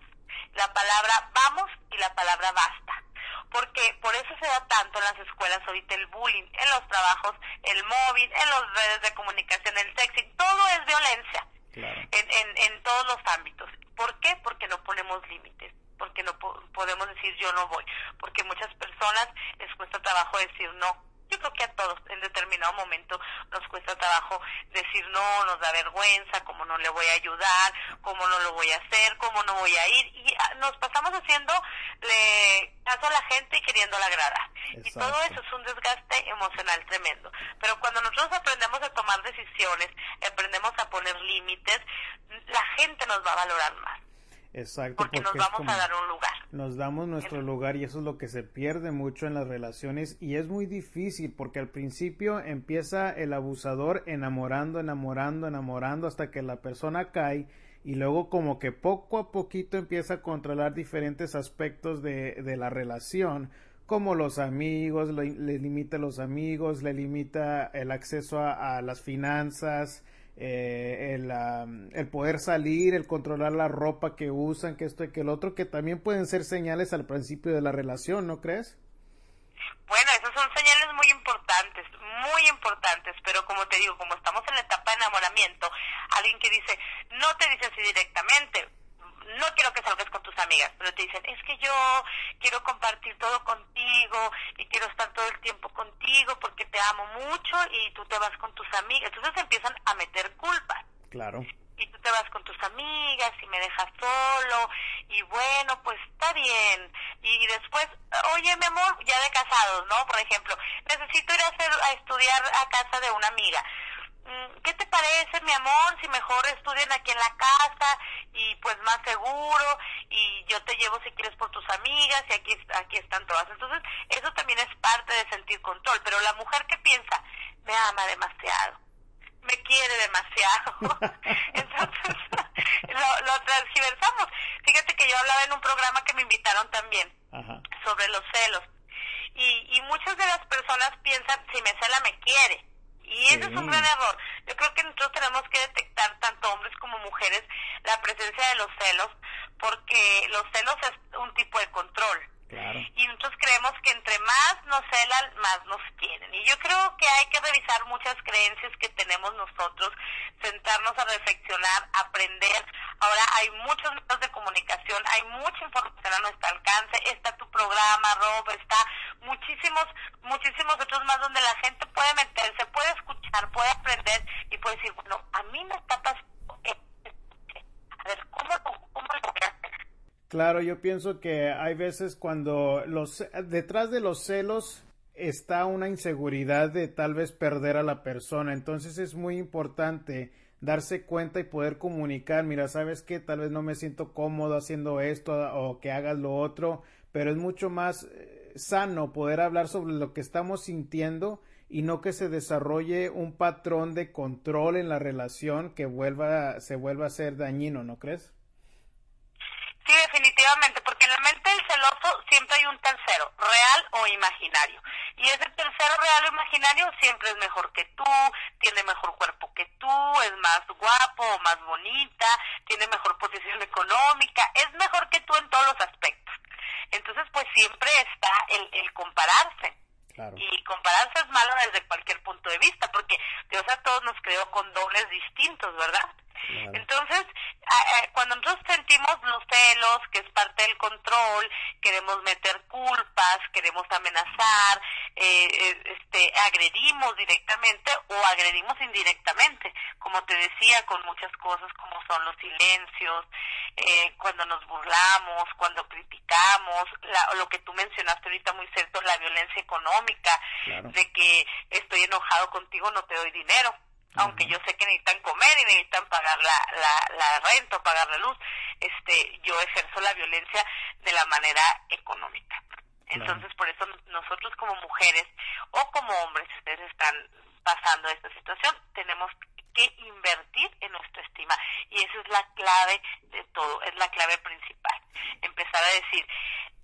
La palabra vamos y la palabra basta. Porque por eso se da tanto en las escuelas ahorita el bullying, en los trabajos, el móvil, en las redes de comunicación, el sexy, todo es violencia. En, en, en todos los ámbitos. ¿Por qué? Porque no ponemos límites porque no podemos decir yo no voy, porque muchas personas les cuesta trabajo decir no, yo creo que a todos en determinado momento nos cuesta trabajo decir no, nos da vergüenza, cómo no le voy a ayudar, cómo no lo voy a hacer, cómo no voy a ir y ah, nos pasamos haciendo caso a la gente y queriéndola agradar. Y todo eso es un desgaste emocional tremendo. Pero cuando nosotros aprendemos a tomar decisiones, aprendemos a poner límites, la gente nos va a valorar más. Exacto. Porque, nos vamos a dar un lugar. Nos damos nuestro lugar y eso es lo que se pierde mucho en las relaciones y es muy difícil porque al principio empieza el abusador enamorando, enamorando, enamorando hasta que la persona cae y luego como que poco a poquito empieza a controlar diferentes aspectos de, de la relación como los amigos, le, limita los amigos, le limita el acceso a las finanzas, eh, el, el, poder salir, el controlar la ropa que usan, que esto y que el otro, que también pueden ser señales al principio de la relación, ¿no crees? Bueno, esas son señales muy importantes, muy importantes, pero como te digo, como estamos en la etapa de enamoramiento, alguien que dice, no te dice así directamente, no quiero que salgas con tus amigas, pero te dicen, es que yo quiero compartir todo contigo y quiero estar todo el tiempo contigo porque te amo mucho y tú te vas con tus amigas. Entonces empiezan a meter culpas. Claro. Y tú te vas con tus amigas y me dejas solo y bueno, pues está bien. Y después, oye, mi amor, ya de casados, ¿no? Por ejemplo, necesito ir a, hacer, a estudiar a casa de una amiga Mm, ¿qué te parece, mi amor, si mejor estudian aquí en la casa y pues más seguro y yo te llevo si quieres por tus amigas y aquí, aquí están todas? Entonces, eso también es parte de sentir control, pero la mujer que piensa, me ama demasiado, me quiere demasiado, entonces lo, lo transgiversamos. Fíjate que yo hablaba en un programa que me invitaron también sobre los celos y, y muchas de las personas piensan, si me cela me quiere y ese es un gran error. Yo creo que nosotros tenemos que detectar, tanto hombres como mujeres, la presencia de los celos, porque los celos es un tipo de control. Y nosotros creemos que entre más nos celan, más nos quieren. Y yo creo que hay que revisar muchas creencias que tenemos nosotros, sentarnos a reflexionar, aprender. Ahora hay muchos medios de comunicación, hay mucha información a nuestro alcance. Está tu programa, Rob, está muchísimos, muchísimos otros más donde la gente puede meterse, puede escuchar, puede aprender y puede decir, bueno, a mí me está pasando. A ver, ¿cómo, lo voy? Claro, yo pienso que hay veces cuando los detrás de los celos está una inseguridad de tal vez perder a la persona, entonces es muy importante darse cuenta y poder comunicar, mira, sabes que tal vez no me siento cómodo haciendo esto o que hagas lo otro, pero es mucho más eh, sano poder hablar sobre lo que estamos sintiendo y no que se desarrolle un patrón de control en la relación que vuelva se vuelva a ser dañino, ¿no crees? Sí, definitivamente, porque en la mente del celoso siempre hay un tercero, real o imaginario. Y ese tercero real o imaginario siempre es mejor que tú, tiene mejor cuerpo que tú, es más guapo o más bonita, tiene mejor posición económica, es mejor que tú en todos los aspectos. Entonces, pues siempre está el, el compararse. Y compararse es malo desde cualquier punto de vista, porque Dios a todos nos creó con dobles distintos, ¿verdad? Entonces, cuando nosotros sentimos los celos, que es parte del control, queremos meter culpas, queremos amenazar, eh, eh, este, agredimos directamente o agredimos indirectamente, como te decía, con muchas cosas como son los silencios, eh, cuando nos burlamos, cuando criticamos, la, lo que tú mencionaste ahorita muy cierto, la violencia económica, de que estoy enojado contigo, no te doy dinero aunque yo sé que necesitan comer y necesitan pagar la, la, la renta o pagar la luz, este, yo ejerzo la violencia de la manera económica. Entonces, por eso nosotros como mujeres o como hombres, si ustedes están pasando esta situación, tenemos que invertir en nuestra estima. Y esa es la clave de todo, es la clave principal. Empezar a decir,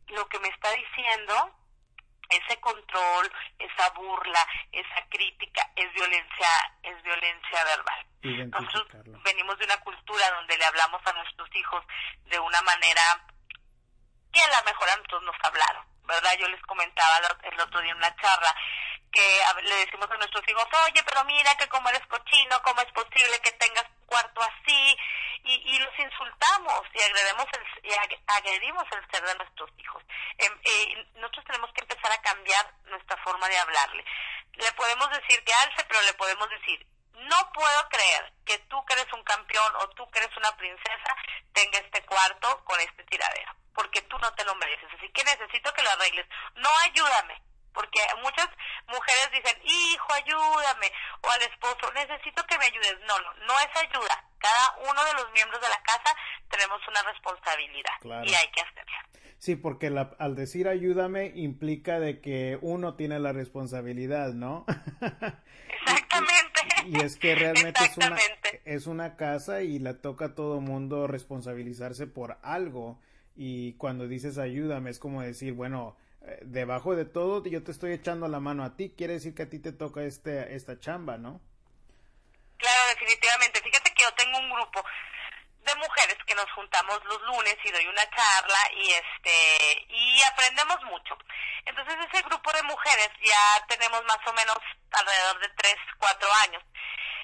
lo que me está diciendo ese control, esa burla, esa crítica es violencia, es violencia verbal. Nosotros venimos de una cultura donde le hablamos a nuestros hijos de una manera que a lo mejor a nosotros nos hablaron, ¿verdad? Yo les comentaba el otro día en una charla que le decimos a nuestros hijos, oye, pero mira que como eres cochino, ¿cómo es posible que tengas cuarto así? Y, y los insultamos y agredimos el, y agredimos el ser de nuestros hijos. Em, eh, nosotros tenemos que empezar a cambiar nuestra forma de hablarle. le podemos decir que alce, pero le podemos decir, no puedo creer que tú que eres un campeón o tú que eres una princesa tenga este cuarto con este tiradero, porque tú no te lo mereces, así que necesito que lo arregles. No ayúdame, porque muchas mujeres dicen, hijo, ayúdame, o al esposo, necesito que me ayudes. No, no, no es ayuda. Cada uno de los miembros de la casa tenemos una responsabilidad y hay que hacerla. Sí, porque al decir ayúdame implica de que uno tiene la responsabilidad, ¿no? Exactamente. Y, es que realmente es una, es una casa y la toca a todo mundo responsabilizarse por algo. Y cuando dices ayúdame es como decir, bueno, eh, debajo de todo yo te estoy echando la mano a ti, quiere decir que a ti te toca este, esta chamba, ¿no? Claro, definitivamente. Fíjate que yo tengo un grupo de mujeres que nos juntamos los lunes y doy una charla y este y aprendemos mucho. Entonces ese grupo de mujeres ya tenemos más o menos alrededor de tres, cuatro años.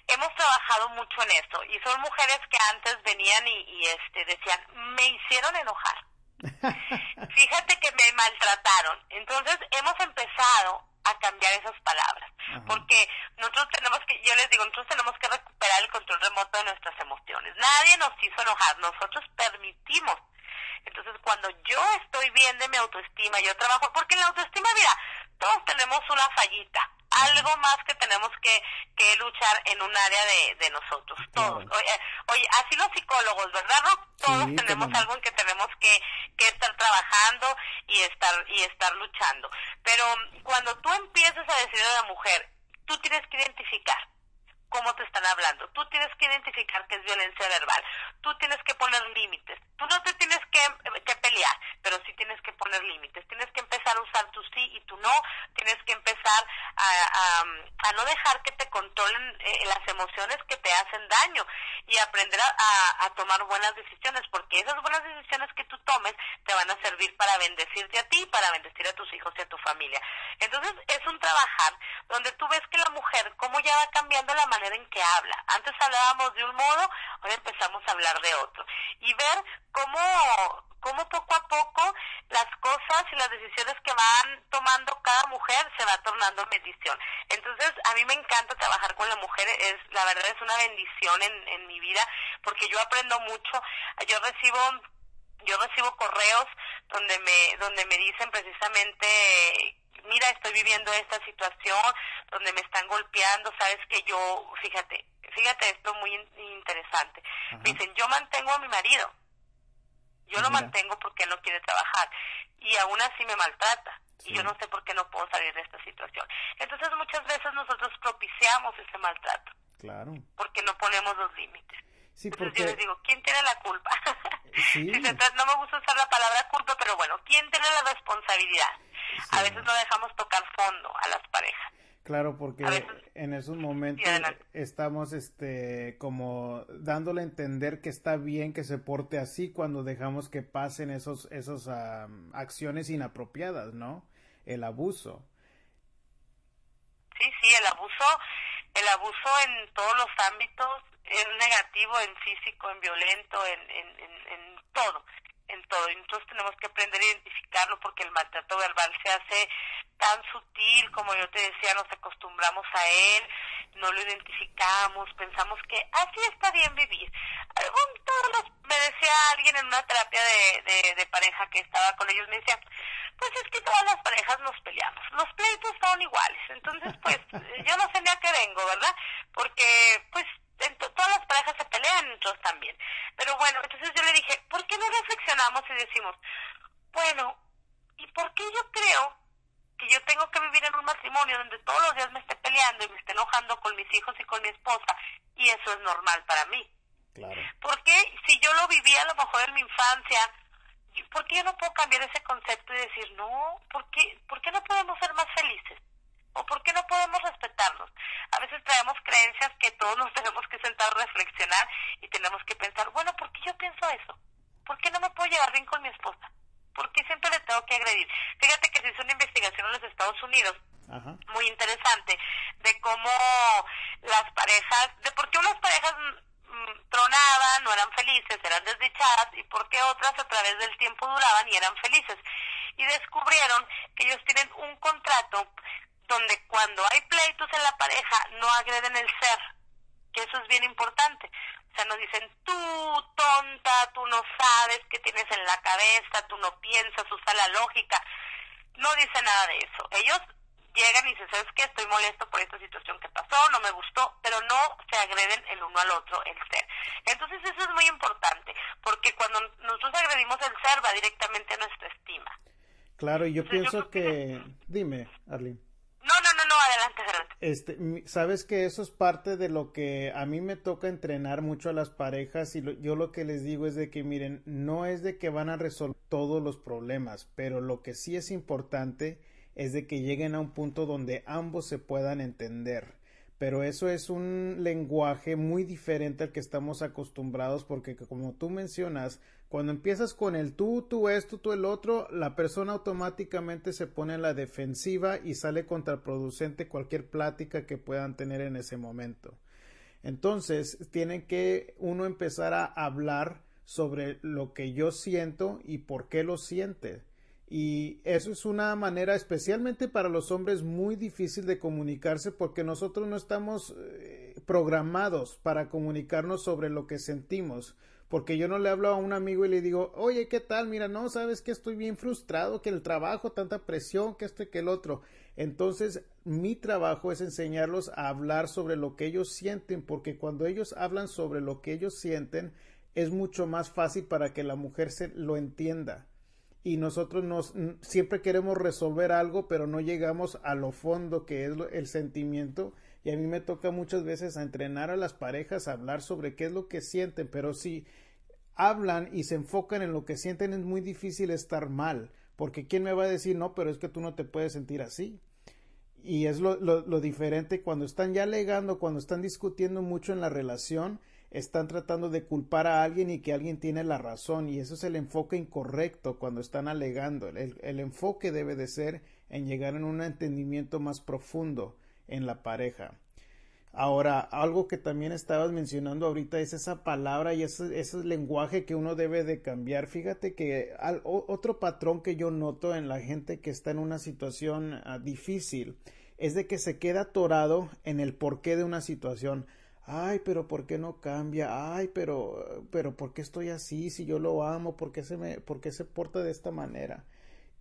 Hemos trabajado mucho en esto y son mujeres que antes venían y, y este decían me hicieron enojar Fíjate que me maltrataron. Entonces hemos empezado a cambiar esas palabras. Porque nosotros tenemos que, yo les digo, nosotros tenemos que recuperar el control remoto de nuestras emociones. Nadie nos hizo enojar, nosotros permitimos. Entonces cuando yo estoy bien de mi autoestima, yo trabajo, porque en la autoestima, mira, todos tenemos una fallita algo más que tenemos que, que luchar en un área de, de nosotros, todos. Oye, así los psicólogos, ¿verdad, Todos tenemos algo en que tenemos que, que estar trabajando y estar, y estar luchando. Pero cuando tú empiezas a decir a la mujer, tú tienes que identificar cómo te están hablando. Tú tienes que identificar que es violencia verbal. Tú tienes que poner límites. Tú no te tienes que, que, pelear, pero sí tienes que poner límites. Tienes que empezar a usar tu sí y tu no. Tienes que empezar a, a, no dejar que te controlen eh, las emociones que te hacen daño y aprender a, a, tomar buenas decisiones, porque esas buenas decisiones que tú tomes te van a servir para bendecirte a ti, para bendecir a tus hijos y a tu familia. Entonces es un trabajar donde tú ves que la mujer, cómo ya va cambiando la manera en que habla. Antes hablábamos de un modo, ahora empezamos a hablar de otro. Y ver cómo, cómo poco a poco las cosas y las decisiones que van tomando cada mujer se va tornando bendición. Entonces, a mí me encanta trabajar con la mujer, es, la verdad es una bendición en, en mi vida, porque yo aprendo mucho, yo recibo yo recibo correos donde me donde me dicen precisamente mira, estoy viviendo esta situación donde me están golpeando, sabes que yo, fíjate, fíjate esto muy interesante. dicen, yo mantengo a mi marido, yo lo mantengo porque él no quiere trabajar y aún así me maltrata. Y yo no sé por qué no puedo salir de esta situación. Entonces muchas veces nosotros propiciamos ese maltrato. Claro. Porque no ponemos los límites. Sí, porque... yo les digo, ¿quién tiene la culpa? Sí. no me gusta usar la palabra culpa, pero bueno, ¿quién tiene la responsabilidad? A veces no dejamos tocar fondo a las parejas. Claro, porque en esos momentos estamos este como dándole a entender que está bien que se porte así cuando dejamos que pasen esos esos acciones inapropiadas, ¿no? El abuso. Sí, sí, el abuso el abuso en todos los ámbitos es negativo, en físico, en violento, en, en, en todo en todo. Nosotros tenemos que aprender a identificarlo porque el maltrato verbal se hace tan sutil, como yo te decía, nos acostumbramos a él, no lo identificamos, pensamos que así está bien vivir. Todos me decía alguien en una terapia de, de, pareja que estaba con ellos, me decía, pues es que todas las parejas nos peleamos, los pleitos son iguales, entonces pues yo no sé ni a qué vengo, ¿verdad? Porque pues todas las parejas se pelean, nosotros también. Pero bueno, entonces yo le dije, ¿por qué no reflexionamos y decimos, bueno, ¿y por qué yo creo que yo tengo que vivir en un matrimonio donde todos los días me esté peleando y me esté enojando con mis hijos y con mi esposa y eso es normal para mí? Claro. qué si yo lo viví a lo mejor en mi infancia, ¿por qué yo no puedo cambiar ese concepto y decir, no, ¿por qué, ¿por qué no podemos ser más felices? ¿O por qué no podemos respetarnos? A veces traemos creencias que todos nos tenemos que sentar a reflexionar y tenemos que pensar, bueno, ¿por qué yo pienso eso? ¿Por qué no me puedo llevar bien con mi esposa? ¿Por qué siempre le tengo que agredir? Fíjate que se hizo una investigación en los Estados Unidos muy interesante de cómo las parejas, de por qué unas parejas mm, tronaban, no eran felices, eran desdichadas y por qué otras a través del tiempo duraban y eran felices. Y descubrieron que ellos tienen un contrato donde cuando hay pleitos en la pareja no agreden el ser, que eso es bien importante. O sea, nos dicen, tú tonta, tú no sabes qué tienes en la cabeza, tú no piensas, usa la lógica. No dice nada de eso. Ellos llegan y dicen, ¿sabes qué? Estoy molesto por esta situación que pasó, no me gustó, pero no se agreden el uno al otro el ser. Entonces eso es muy importante, porque cuando nosotros agredimos el ser va directamente a nuestra estima. Claro, y yo pienso que... Dime, Arlene. No, no, no, no, adelante, adelante. Este, sabes que eso es parte de lo que a mí me toca entrenar mucho a las parejas y yo lo que les digo es de que miren, no es de que van a resolver todos los problemas, pero lo que sí es importante es de que lleguen a un punto donde ambos se puedan entender. Pero eso es un lenguaje muy diferente al que estamos acostumbrados porque como tú mencionas, cuando empiezas con el tú, tú esto, tú el otro, la persona automáticamente se pone en la defensiva y sale contraproducente cualquier plática que puedan tener en ese momento. Entonces, tiene que uno empezar a hablar sobre lo que yo siento y por qué lo siente. Y eso es una manera, especialmente para los hombres, muy difícil de comunicarse porque nosotros no estamos eh, programados para comunicarnos sobre lo que sentimos. Porque yo no le hablo a un amigo y le digo, oye, ¿qué tal? Mira, no, sabes que estoy bien frustrado, que el trabajo, tanta presión, que esto y que el otro. Entonces, mi trabajo es enseñarlos a hablar sobre lo que ellos sienten, porque cuando ellos hablan sobre lo que ellos sienten, es mucho más fácil para que la mujer se lo entienda y nosotros nos siempre queremos resolver algo pero no llegamos a lo fondo que es el sentimiento y a mí me toca muchas veces a entrenar a las parejas a hablar sobre qué es lo que sienten pero si hablan y se enfocan en lo que sienten es muy difícil estar mal porque quién me va a decir no pero es que tú no te puedes sentir así y es lo, lo, diferente cuando están ya alegando cuando están discutiendo mucho en la relación están tratando de culpar a alguien y que alguien tiene la razón y eso es el enfoque incorrecto cuando están alegando. El, el enfoque debe de ser en llegar a un entendimiento más profundo en la pareja. Ahora, algo que también estabas mencionando ahorita es esa palabra y ese, lenguaje que uno debe de cambiar. Fíjate que otro patrón que yo noto en la gente que está en una situación ah, difícil es de que se queda atorado en el porqué de una situación ay, pero ¿por qué no cambia? Ay, pero, pero ¿por qué estoy así? Si yo lo amo, ¿por qué se me, por qué se porta de esta manera?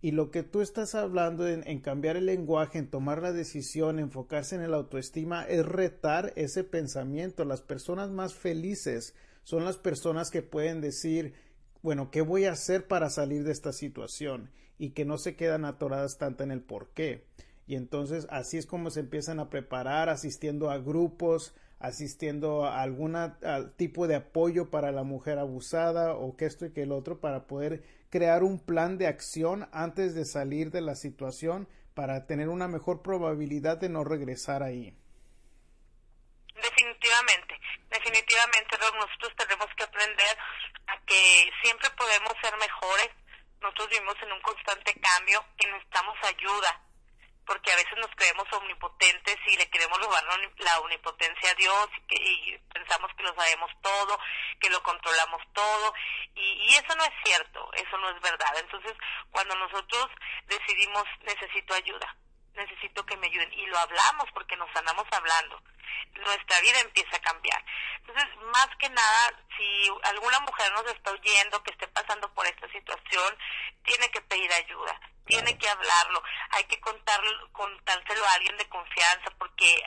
Y lo que tú estás hablando en, cambiar el lenguaje, en tomar la decisión, enfocarse en el autoestima, es retar ese pensamiento. Las personas más felices son las personas que pueden decir, bueno, ¿qué voy a hacer para salir de esta situación? Y que no se quedan atoradas tanto en el por qué. Y entonces así es como se empiezan a preparar, asistiendo a grupos, asistiendo a algún tipo de apoyo para la mujer abusada o que esto y que el otro para poder crear un plan de acción antes de salir de la situación para tener una mejor probabilidad de no regresar ahí. Definitivamente, definitivamente nosotros tenemos que aprender a que siempre podemos ser mejores. Nosotros vivimos en un constante cambio y necesitamos ayuda porque a veces nos creemos omnipotentes y le queremos robar la omnipotencia a Dios y, pensamos que lo sabemos todo, que lo controlamos todo y, y, eso no es cierto, eso no es verdad. Entonces, cuando nosotros decidimos necesito ayuda, necesito que me ayuden y lo hablamos porque nos andamos hablando, nuestra vida empieza a cambiar. Entonces, más que nada, si alguna mujer nos está oyendo que esté pasando por esta situación, tiene que pedir ayuda tiene que hablarlo, hay que contarlo, contárselo a alguien de confianza, porque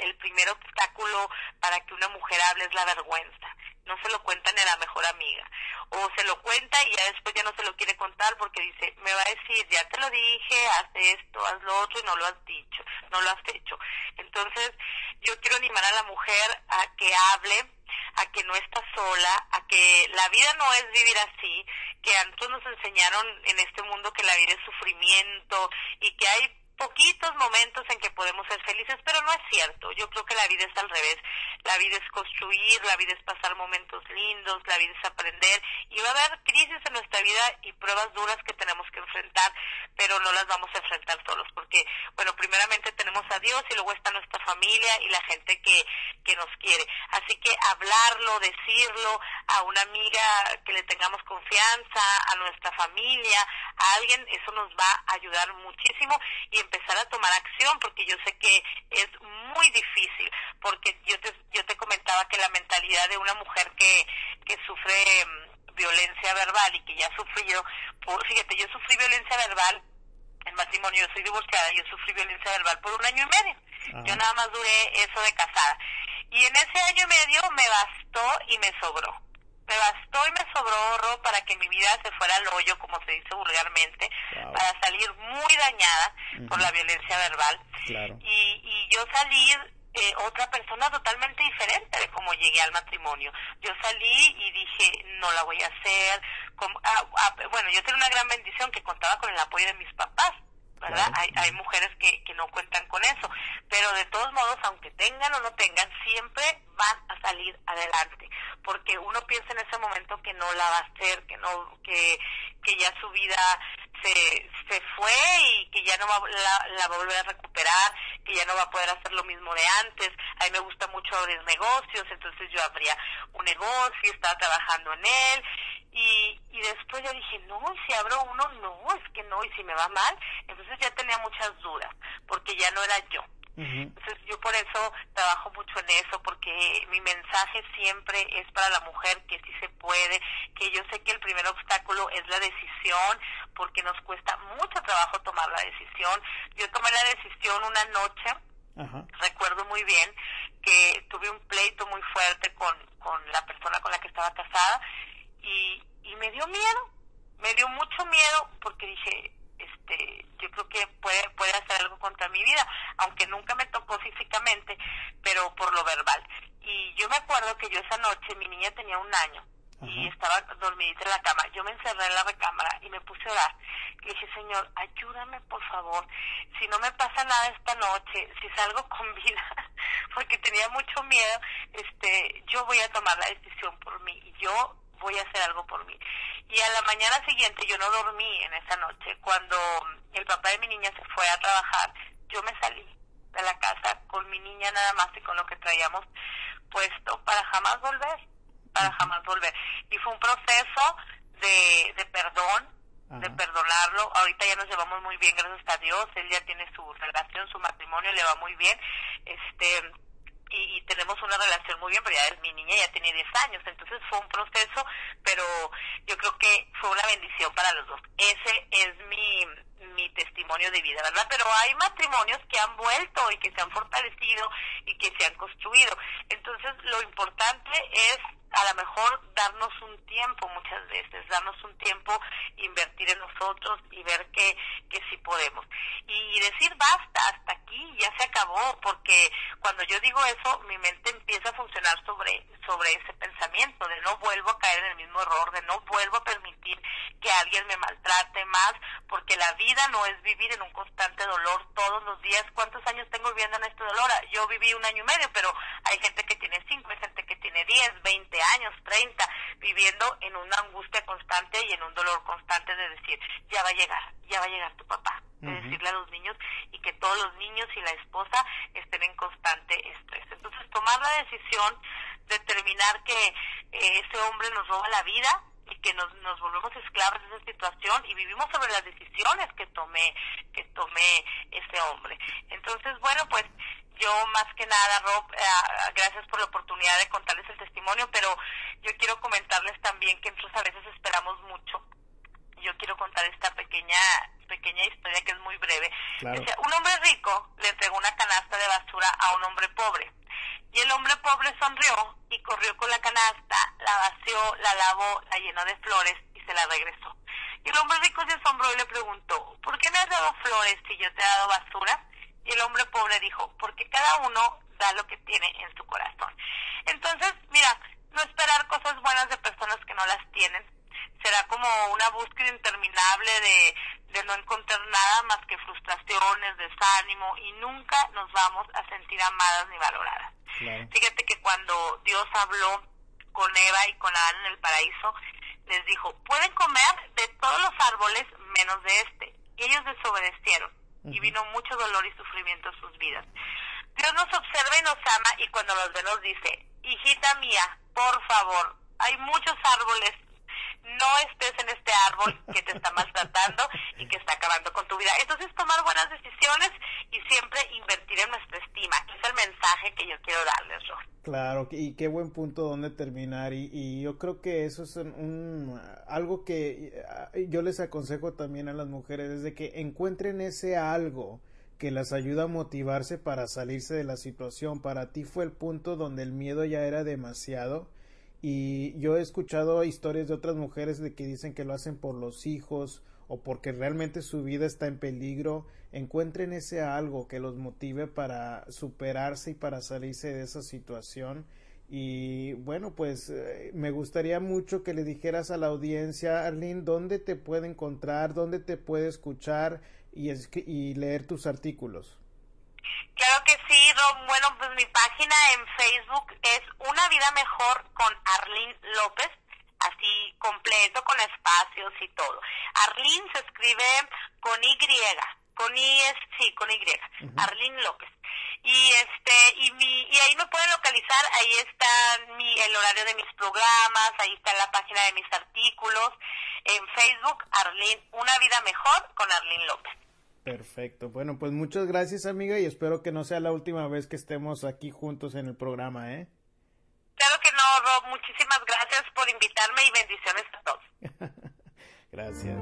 el primer obstáculo para que una mujer hable es la vergüenza. No se lo cuenta ni a la mejor amiga. O se lo cuenta y ya después ya no se lo quiere contar porque dice, me va a decir, ya te lo dije, haz esto, haz lo otro y no lo has dicho, no lo has hecho. Entonces, yo quiero animar a la mujer a que hable, a que no está sola, a que la vida no es vivir así, que antes nos enseñaron en este mundo que la vida es sufrimiento y que hay poquitos momentos en que podemos ser felices, pero no es cierto. Yo creo que la vida es al revés. La vida es construir, la vida es pasar momentos lindos, la vida es aprender y va a haber crisis en nuestra vida y pruebas duras que tenemos que enfrentar, pero no las vamos a enfrentar solos, porque, bueno, primeramente tenemos a Dios y luego está nuestra familia y la gente que, que nos quiere. Así que hablarlo, decirlo a una amiga que le tengamos confianza, a nuestra familia, a alguien, eso nos va a ayudar muchísimo y empezar a tomar acción, porque yo sé que es muy difícil, porque yo te, yo te comentaba que la mentalidad de una mujer que, que sufre mm, violencia verbal y que ya sufrió, por, fíjate, yo sufrí violencia verbal en matrimonio, yo soy divorciada, yo sufrí violencia verbal por un año y medio. Yo nada más duré eso de casada. Y en ese año y medio me bastó y me sobró. Me bastó y me sobró para que mi vida se fuera al hoyo, como se dice vulgarmente, para salir muy dañada por la violencia verbal. Y, y yo salir eh, otra persona totalmente diferente de cómo llegué al matrimonio. Yo salí y dije, no la voy a hacer. Ah, ah, bueno, yo tengo una gran bendición que contaba con el apoyo de mis papás. ¿Verdad? Hay, hay mujeres que, que no cuentan con eso, pero de todos modos, aunque tengan o no tengan, siempre van a salir adelante, porque uno piensa en ese momento que no la va a hacer, que no, que, que ya su vida se, se fue y que ya no va, la, la va a volver a recuperar, que ya no va a poder hacer lo mismo de antes. A mí me gusta mucho abrir negocios, entonces yo abría un negocio, estaba trabajando en él y, y después yo dije, no, si abro uno, no, es que no, y si me va mal, entonces ya tenía muchas dudas, porque ya no era yo. Entonces yo por eso trabajo mucho en eso, porque mi mensaje siempre es para la mujer que sí se puede, que yo sé que el primer obstáculo es la decisión, porque nos cuesta mucho trabajo tomar la decisión. Yo tomé la decisión una noche, recuerdo muy bien, que tuve un pleito muy fuerte con, con la persona con la que estaba casada y, y me dio miedo, me dio mucho miedo porque dije, este, yo creo que puede, puede hacer algo contra mi vida, aunque nunca me tocó físicamente, pero por lo verbal. Y yo me acuerdo que yo esa noche, mi niña tenía un año, y estaba dormidita en la cama. Yo me encerré en la recámara y me puse a orar. Le dije, Señor, ayúdame por favor. Si no me pasa nada esta noche, si salgo con vida, porque tenía mucho miedo, este, yo voy a tomar la decisión por mí y yo voy a hacer algo por mí. Y a la mañana siguiente yo no dormí en esa noche. Cuando el papá de mi niña se fue a trabajar, yo me salí de la casa con mi niña nada más y con lo que traíamos puesto para jamás volver, para jamás volver. Y fue un proceso de, de perdón, de perdonarlo. Ahorita ya nos llevamos muy bien, gracias a Dios. Él ya tiene su relación, su matrimonio, le va muy bien. Este y, tenemos una relación muy bien, pero ya mi niña ya tiene 10 años, entonces fue un proceso, pero yo creo que fue una bendición para los dos. Ese es mi, mi testimonio de vida, ¿verdad? Pero hay matrimonios que han vuelto y que se han fortalecido y que se han construido. Entonces, lo importante es a lo mejor darnos un tiempo muchas veces, darnos un tiempo, invertir en nosotros y ver que, que sí podemos. Y decir basta, hasta aquí, ya se acabó, porque cuando yo digo eso, mi mente empieza a funcionar sobre, sobre ese pensamiento, de no vuelvo a caer en el mismo error, de no vuelvo a permitir que alguien me maltrate más, porque la vida no es vivir en un constante dolor todos los días. ¿Cuántos años tengo viviendo en este dolor? Yo viví un año y medio, pero hay gente que tiene cinco, hay gente que tiene diez, veinte años, treinta, viviendo en una angustia constante y en un dolor constante de decir, ya va a llegar, ya va a llegar tu papá, de decirle a los niños y que todos los niños y la esposa estén en constante estrés. Entonces, tomar la decisión, determinar que eh, ese hombre nos roba la vida, y que nos, nos volvemos esclavos de esa situación y vivimos sobre las decisiones que tomé que tomé ese hombre. Entonces bueno pues yo más que nada Rob eh, gracias por la oportunidad de contarles el testimonio pero yo quiero comentarles también que nosotros a veces esperamos mucho yo quiero contar esta pequeña pequeña historia que es muy breve. un hombre rico le entregó una canasta de basura a un hombre pobre. Y el hombre pobre sonrió y corrió con la canasta, la vació, la lavó, la llenó de flores y se la regresó. Y el hombre rico se asombró y le preguntó, ¿por qué me has dado flores si yo te he dado basura? Y el hombre pobre dijo, porque cada uno da lo que tiene en su corazón. Entonces, mira, no esperar cosas buenas de personas que no las tienen, será como una búsqueda interminable de, de no encontrar nada más que frustraciones, desánimo y nunca nos vamos a sentir amadas ni valoradas. Fíjate que cuando Dios habló con Eva y con Adán en el paraíso, les dijo, pueden comer de todos los árboles menos de este. y ellos desobedecieron y vino mucho dolor y sufrimiento a sus vidas. Dios nos observa y nos ama y cuando los ve nos dice, hijita mía, por favor, hay muchos árboles no estés en este árbol que te está maltratando y que está acabando con tu vida. Entonces, tomar buenas decisiones y siempre invertir en nuestra estima, que es el mensaje que yo quiero darles, Ro. Claro, y qué buen punto donde terminar. Y, y yo creo que eso es un, algo que eh, yo les aconsejo también a las mujeres, es de que encuentren ese algo que las ayuda a motivarse para salirse de la situación. Para ti fue el punto donde el miedo ya era demasiado y yo he escuchado historias de otras mujeres de que dicen que lo hacen por los hijos o porque realmente su vida está en peligro, encuentren ese algo que los motive para superarse y para salirse de esa situación. Y bueno, pues eh, me gustaría mucho que le dijeras a la audiencia, Arlene, dónde te puede encontrar, dónde te puede escuchar y, y leer tus artículos. Claro que sí, Rob. Bueno, pues mi página en Facebook es Una Vida Mejor con Arlene López, así completo, con espacios y todo. Arlene se escribe con Y, con I es, sí, con Y, Arlene López. Y este, y mi, y ahí me pueden localizar, ahí está mi, el horario de mis programas, ahí está la página de mis artículos, en Facebook, Arlene, Una Vida Mejor con Arlene López. Perfecto. Bueno, pues muchas gracias, amiga, y espero que no sea la última vez que estemos aquí juntos en el programa, ¿eh? Claro que no, Rob. Muchísimas gracias por invitarme y bendiciones a todos. gracias.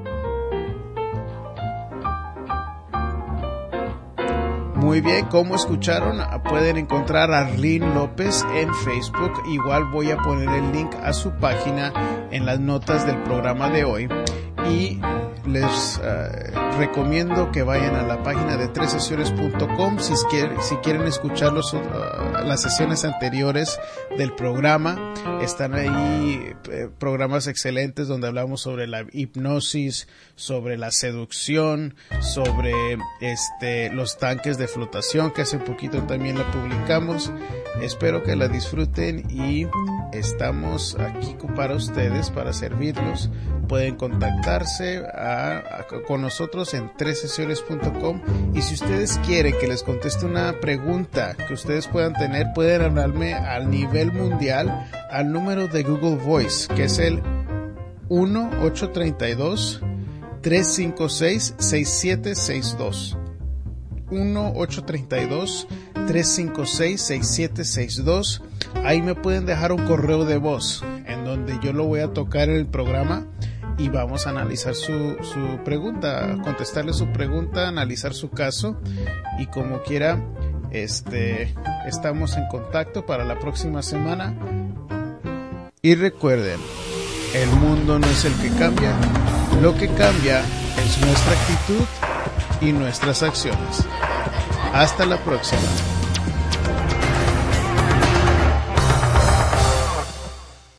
Muy bien, como escucharon, pueden encontrar a Arlene López en Facebook. Igual voy a poner el link a su página en las notas del programa de hoy. Y les eh, recomiendo que vayan a la página de tresesiones.com si, si quieren escuchar los, uh, las sesiones anteriores del programa. Están ahí eh, programas excelentes donde hablamos sobre la hipnosis, sobre la seducción, sobre este, los tanques de flotación que hace poquito también la publicamos. Espero que la disfruten y estamos aquí para ustedes, para servirlos. Pueden contactarse con nosotros en tresesiones.com y si ustedes quieren que les conteste una pregunta que ustedes puedan tener, pueden hablarme al nivel mundial al número de Google Voice, que es el 1832 356 6762. 1-832-356-6762. Ahí me pueden dejar un correo de voz en donde yo lo voy a tocar en el programa y vamos a analizar su, su pregunta, contestarle su pregunta, analizar su caso y como quiera, este, estamos en contacto para la próxima semana. Y recuerden, el mundo no es el que cambia, lo que cambia es nuestra actitud y nuestras acciones. Hasta la próxima.